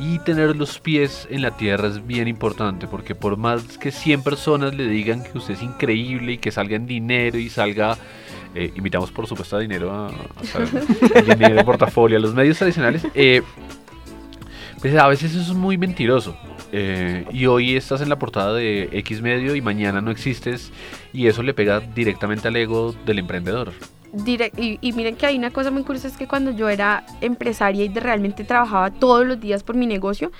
Y tener los pies en la tierra es bien importante porque por más que 100 personas le digan que usted es increíble y que salga en dinero y salga, eh, invitamos por supuesto a dinero a, a dinero, portafolio, a los medios tradicionales, eh, pues a veces eso es muy mentiroso. Eh, y hoy estás en la portada de X medio y mañana no existes y eso le pega directamente al ego del emprendedor. Direct- y, y miren que hay una cosa muy curiosa, es que cuando yo era empresaria y de- realmente trabajaba todos los días por mi negocio,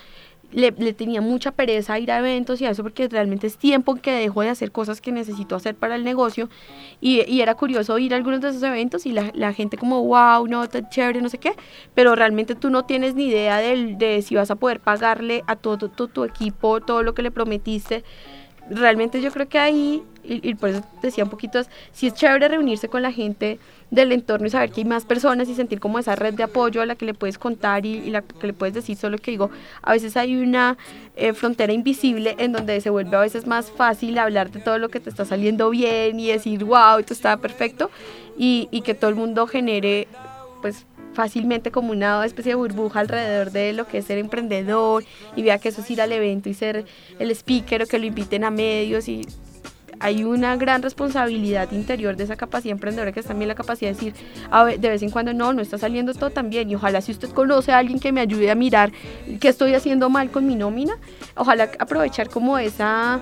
le, tenía mucha pereza ir a eventos y a eso porque realmente es tiempo que dejo de hacer cosas que necesito hacer para el negocio. Y, era curioso ir a algunos de esos eventos y la, gente como wow, no, tan chévere, no sé qué, pero realmente tú no tienes ni idea del- de, si vas a poder pagarle a todo tu, tu equipo todo lo que le prometiste realmente yo creo que ahí, y, y por eso decía un poquito, sí es chévere reunirse con la gente del entorno y saber que hay más personas y sentir como esa red de apoyo a la que le puedes contar y, y la que le puedes decir, solo que digo, a veces hay una eh, frontera invisible en donde se vuelve a veces más fácil hablar de todo lo que te está saliendo bien y decir, wow, esto está perfecto, y, y que todo el mundo genere, pues fácilmente como una especie de burbuja alrededor de lo que es ser emprendedor y vea que eso es ir al evento y ser el speaker o que lo inviten a medios y hay una gran responsabilidad interior de esa capacidad emprendedora que es también la capacidad de decir de vez en cuando no, no está saliendo todo tan bien y ojalá si usted conoce a alguien que me ayude a mirar qué estoy haciendo mal con mi nómina, ojalá aprovechar como esa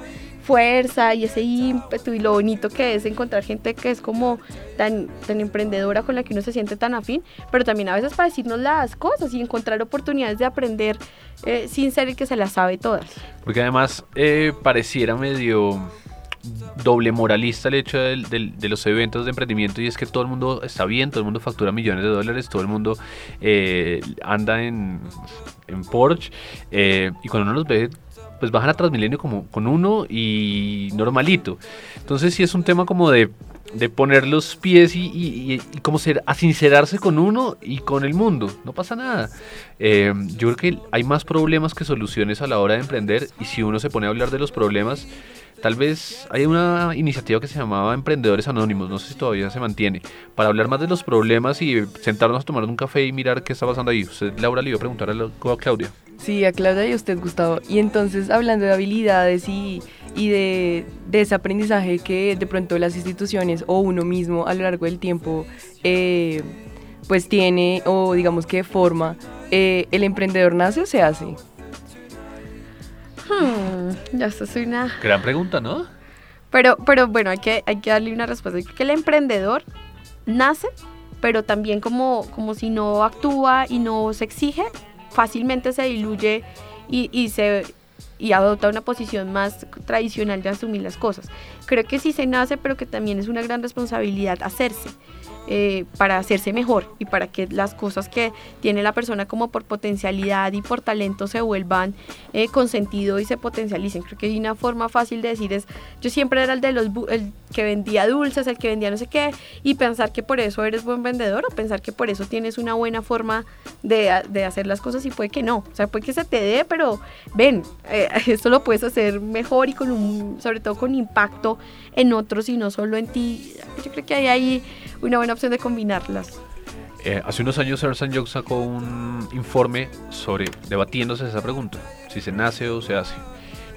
fuerza y ese ímpetu y lo bonito que es encontrar gente que es como tan, tan emprendedora con la que uno se siente tan afín, pero también a veces para decirnos las cosas y encontrar oportunidades de aprender eh, sin ser el que se las sabe todas. Porque además eh, pareciera medio doble moralista el hecho del- del- de los eventos de emprendimiento y es que todo el mundo está bien, todo el mundo factura millones de dólares, todo el mundo eh, anda en, en Porsche eh, y cuando uno los ve pues bajan a Transmilenio como con uno y normalito. Entonces sí es un tema como de, de poner los pies y, y- y- y como ser, sincerarse con uno y con el mundo. No pasa nada. Eh, yo creo que hay más problemas que soluciones a la hora de emprender y si uno se pone a hablar de los problemas, tal vez hay una iniciativa que se llamaba Emprendedores Anónimos, no sé si todavía se mantiene, para hablar más de los problemas y sentarnos a tomar un café y mirar qué está pasando ahí. Laura, le iba a preguntar a, a Claudia. Sí, a Claudia y a usted, Gustavo. Y entonces, hablando de habilidades y, y de, de ese aprendizaje que de pronto las instituciones o uno mismo a lo largo del tiempo eh, pues tiene o digamos que forma, eh, ¿el emprendedor nace o se hace? Hmm, ya esto es una... Gran pregunta, ¿no? Pero, pero bueno, hay que, hay que darle una respuesta. Yo creo que el emprendedor nace, pero también como, como si no actúa y no se exige, fácilmente se diluye y, y se y adopta una posición más tradicional de asumir las cosas. Creo que sí se nace, pero que también es una gran responsabilidad hacerse. Eh, para hacerse mejor y para que las cosas que tiene la persona como por potencialidad y por talento se vuelvan eh, con sentido y se potencialicen. Creo que una forma fácil de decir es, yo siempre era el de los el que vendía dulces, el que vendía no sé qué, y pensar que por eso eres buen vendedor o pensar que por eso tienes una buena forma de, de hacer las cosas y puede que no. O sea, puede que se te dé, pero ven, eh, esto lo puedes hacer mejor y con sobre todo con impacto en otros y no solo en ti. Yo creo que hay ahí una buena opción de combinarlas. Eh, hace unos años Ernst Young sacó un informe sobre debatiéndose esa pregunta, si se nace o se hace.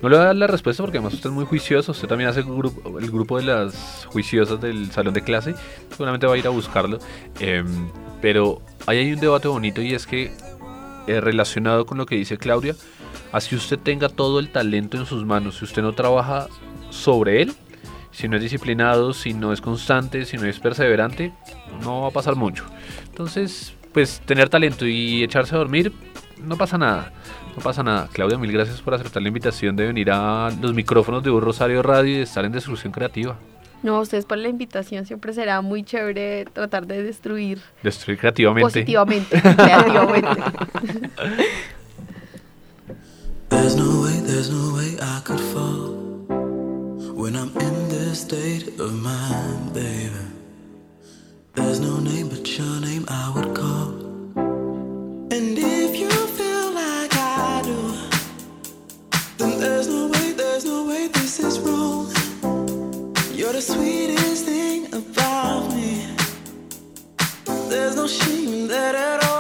No le voy a dar la respuesta porque además usted es muy juicioso, usted también hace el grupo, el grupo de las juiciosas del salón de clase, seguramente va a ir a buscarlo. Em, pero ahí hay un debate bonito y es que eh, relacionado con lo que dice Claudia, así usted tenga todo el talento en sus manos, si usted no trabaja sobre él, si no es disciplinado, si no es constante, si no es perseverante, no va a pasar mucho. Entonces, pues tener talento y echarse a dormir, no pasa nada. No pasa nada. Claudia, mil gracias por aceptar la invitación de venir a los micrófonos de Un Rosario Radio y de estar en Destrucción Creativa. No, ustedes por la invitación siempre será muy chévere tratar de destruir Destruir creativamente. positivamente, creativamente. There's no way, there's no way I could fall when I'm in this state of mind, baby. There's no name but your name I would call. And if you feel like I do, then there's no way, there's no way this is wrong. You're the sweetest thing about me. There's no shame in that at all.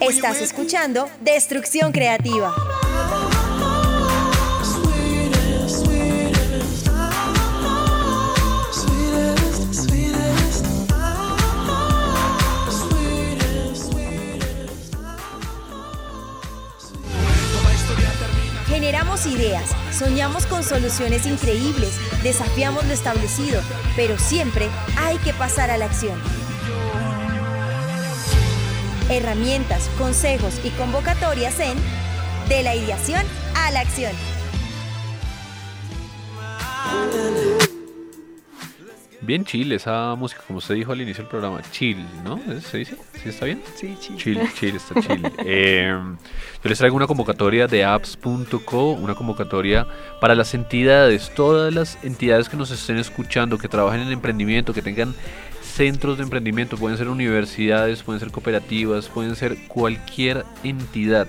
Estás escuchando Destrucción Creativa. Generamos ideas, soñamos con soluciones increíbles, desafiamos lo establecido, pero siempre hay que pasar a la acción. Herramientas, consejos y convocatorias en De la ideación a la acción. Bien chill esa música, como usted dijo al inicio del programa. Chill, ¿no? ¿Se dice? ¿Sí está bien? Sí, chill. Chill, chill, está chill. Eh, yo les traigo una convocatoria de apps.co, una convocatoria para las entidades, todas las entidades que nos estén escuchando, que trabajen en emprendimiento, que tengan centros de emprendimiento, pueden ser universidades, pueden ser cooperativas, pueden ser cualquier entidad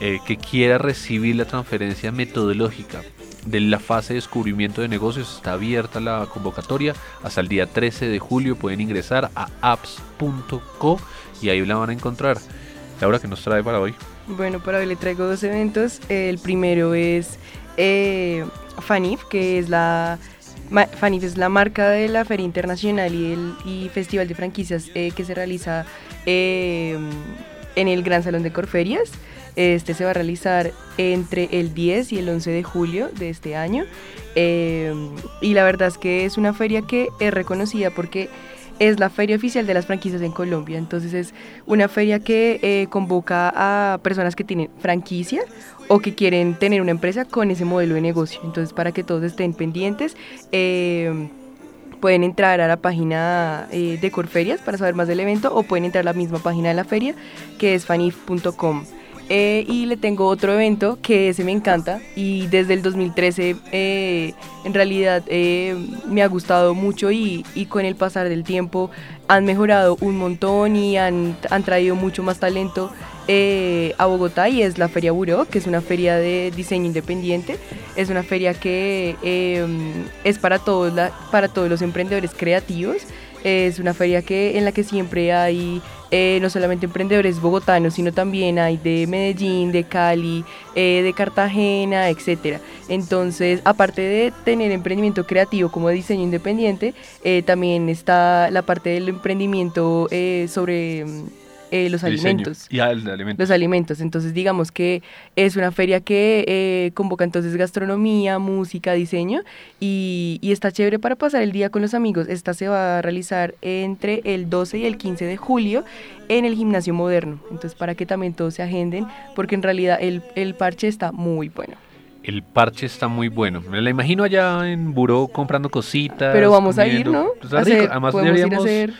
eh, que quiera recibir la transferencia metodológica de la fase de descubrimiento de negocios está abierta la convocatoria hasta el día 13 de julio pueden ingresar a apps.co y ahí la van a encontrar Laura que nos trae para hoy Bueno, para hoy le traigo dos eventos. El primero es eh, FANIF, que es la FANIF es la marca de la Feria Internacional y el y Festival de Franquicias eh, que se realiza eh, en el Gran Salón de Corferias. Este se va a realizar entre el 10 y el 11 de julio de este año. Eh, y la verdad es que es una feria que es reconocida porque es la feria oficial de las franquicias en Colombia. Entonces es una feria que eh, convoca a personas que tienen franquicia o que quieren tener una empresa con ese modelo de negocio. Entonces para que todos estén pendientes. eh, pueden entrar a la página eh, de Corferias para saber más del evento o pueden entrar a la misma página de la feria que es fanif.com. Eh, y le tengo otro evento que ese me encanta y desde el 2013 eh, en realidad eh, me ha gustado mucho y, y con el pasar del tiempo han mejorado un montón y han, han traído mucho más talento a Bogotá y es la Feria Buró, que es una feria de diseño independiente. Es una feria que es para todos, la- para todos los emprendedores creativos. Es una feria que, en la que siempre hay eh, no solamente emprendedores bogotanos, sino también hay de Medellín, de Cali, eh, de Cartagena, etcétera. Entonces, aparte de tener emprendimiento creativo como diseño independiente, eh, también está la parte del emprendimiento sobre mm, eh, los diseño. alimentos. Y al alimentos. Los alimentos. Entonces, digamos que es una feria que eh, convoca entonces gastronomía, música, diseño y, y está chévere para pasar el día con los amigos. Esta se va a realizar entre el 12 y el 15 de julio en el gimnasio moderno. Entonces, para que también todos se agenden, porque en realidad el, el parche está muy bueno. El parche está muy bueno. Me la imagino allá en Buró comprando cositas. Pero vamos a ir. ¿no? Pues está Hacer-. Además ir a deberíamos hacer-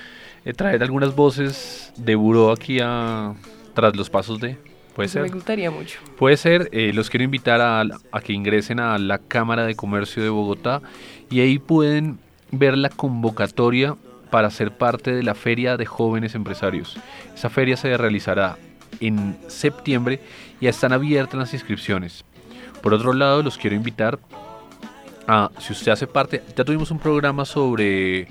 eh, traer algunas voces de Buró aquí a tras los pasos de. Puede ser. me gustaría mucho. Puede ser, eh, los quiero invitar a, a que ingresen a la Cámara de Comercio de Bogotá y ahí pueden ver la convocatoria para ser parte de la Feria de Jóvenes Empresarios. Esa feria se realizará en septiembre y ya están abiertas las inscripciones. Por otro lado, los quiero invitar a, si usted hace parte, ya tuvimos un programa sobre,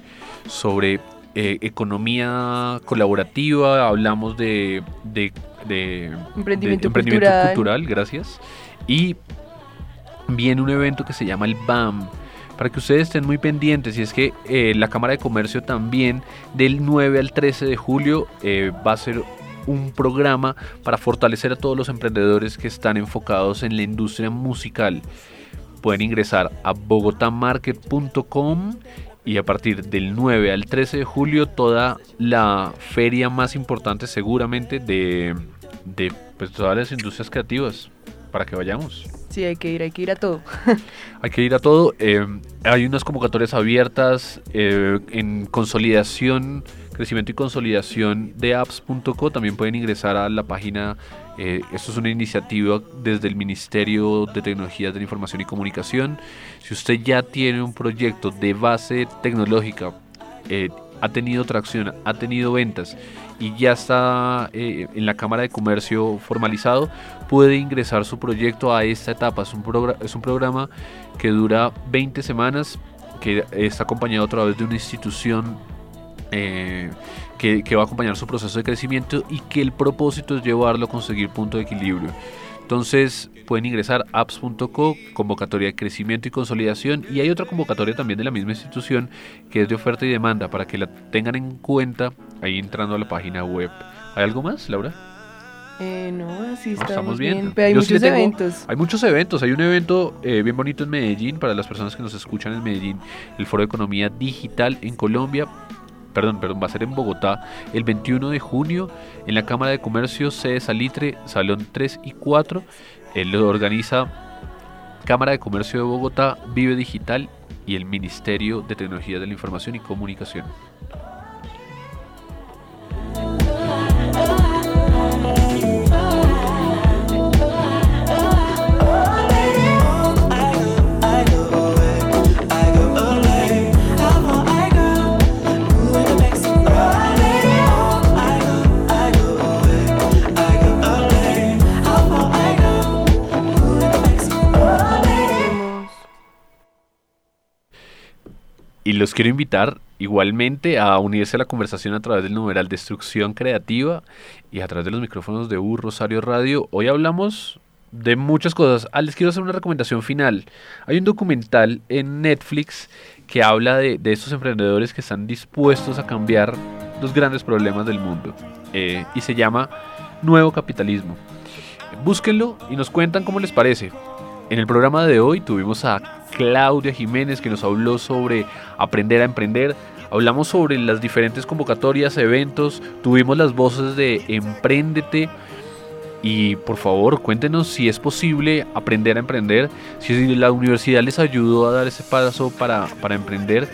sobre eh, economía colaborativa, hablamos de, de, de- Emprendimiento de emprendimiento cultural. cultural, gracias. Y viene un evento que se llama el BAM. Para que ustedes estén muy pendientes, y es que eh, la Cámara de Comercio también del 9 al 13 de julio eh, va a ser un programa para fortalecer a todos los emprendedores que están enfocados en la industria musical. Pueden ingresar a bogotamarket.com y a partir del 9 al 13 de julio toda la feria más importante seguramente de, de pues, todas las industrias creativas para que vayamos. Sí, hay que ir, hay que ir a todo. Hay que ir a todo. eh, hay unas convocatorias abiertas eh, en consolidación, crecimiento y consolidación de apps.co. También pueden ingresar a la página. Eh, esto es una iniciativa desde el Ministerio de Tecnologías de la Información y Comunicación. Si usted ya tiene un proyecto de base tecnológica, eh, ha tenido tracción, ha tenido ventas y ya está eh, en la Cámara de Comercio formalizado, puede ingresar su proyecto a esta etapa. Es un, programa que dura 20 semanas, que está acompañado a través de una institución que, que va a acompañar su proceso de crecimiento y que el propósito es llevarlo a conseguir punto de equilibrio. Entonces pueden ingresar a apps.co, convocatoria de crecimiento y consolidación, y hay otra convocatoria también de la misma institución que es de oferta y demanda para que la tengan en cuenta ahí entrando a la página web. ¿Hay algo más, Laura? Eh, no, así No, estamos, estamos bien. bien. Pero hay Yo sí le muchos tengo- eventos. Hay muchos eventos. Hay un evento eh, bien bonito en Medellín para las personas que nos escuchan en Medellín, el Foro de Economía Digital en Colombia. Perdón, perdón, va a ser en Bogotá el 21 de junio en la Cámara de Comercio sede Salitre, Salón 3 y 4. Él lo organiza Cámara de Comercio de Bogotá, Vive Digital y el Ministerio de Tecnología de la Información y Comunicación. Y los quiero invitar igualmente a unirse a la conversación a través del numeral Destrucción Creativa y a través de los micrófonos de U Rosario Radio. Hoy hablamos de muchas cosas. Ah, les quiero hacer una recomendación final. Hay un documental en Netflix que habla de, de estos emprendedores que están dispuestos a cambiar los grandes problemas del mundo. eh, y se llama Nuevo Capitalismo. Búsquenlo y nos cuentan cómo les parece. En el programa de hoy tuvimos a Claudia Jiménez que nos habló sobre aprender a emprender. Hablamos sobre las diferentes convocatorias, eventos. Tuvimos las voces de Emprendete. Y por favor, cuéntenos si es posible aprender a emprender, si la universidad les ayudó a dar ese paso para, para emprender.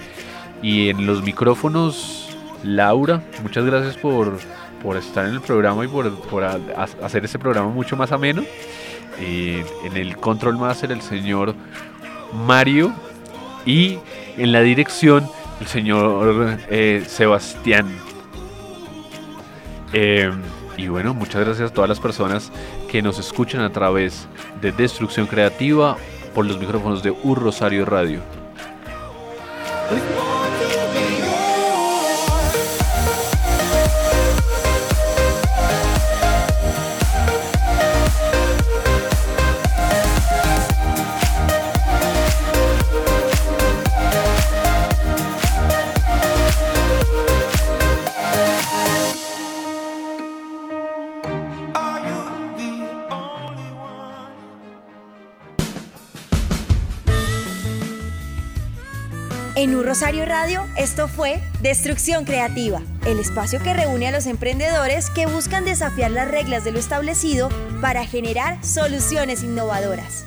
Y en los micrófonos, Laura, muchas gracias por, por estar en el programa y por, por hacer este programa mucho más ameno. Eh, en el control master, el señor Mario. Y en la dirección, el señor eh, Sebastián. Eh, y bueno, muchas gracias a todas las personas que nos escuchan a través de Destrucción Creativa por los micrófonos de Un Rosario Radio. Radio, esto fue Destrucción Creativa, el espacio que reúne a los emprendedores que buscan desafiar las reglas de lo establecido para generar soluciones innovadoras.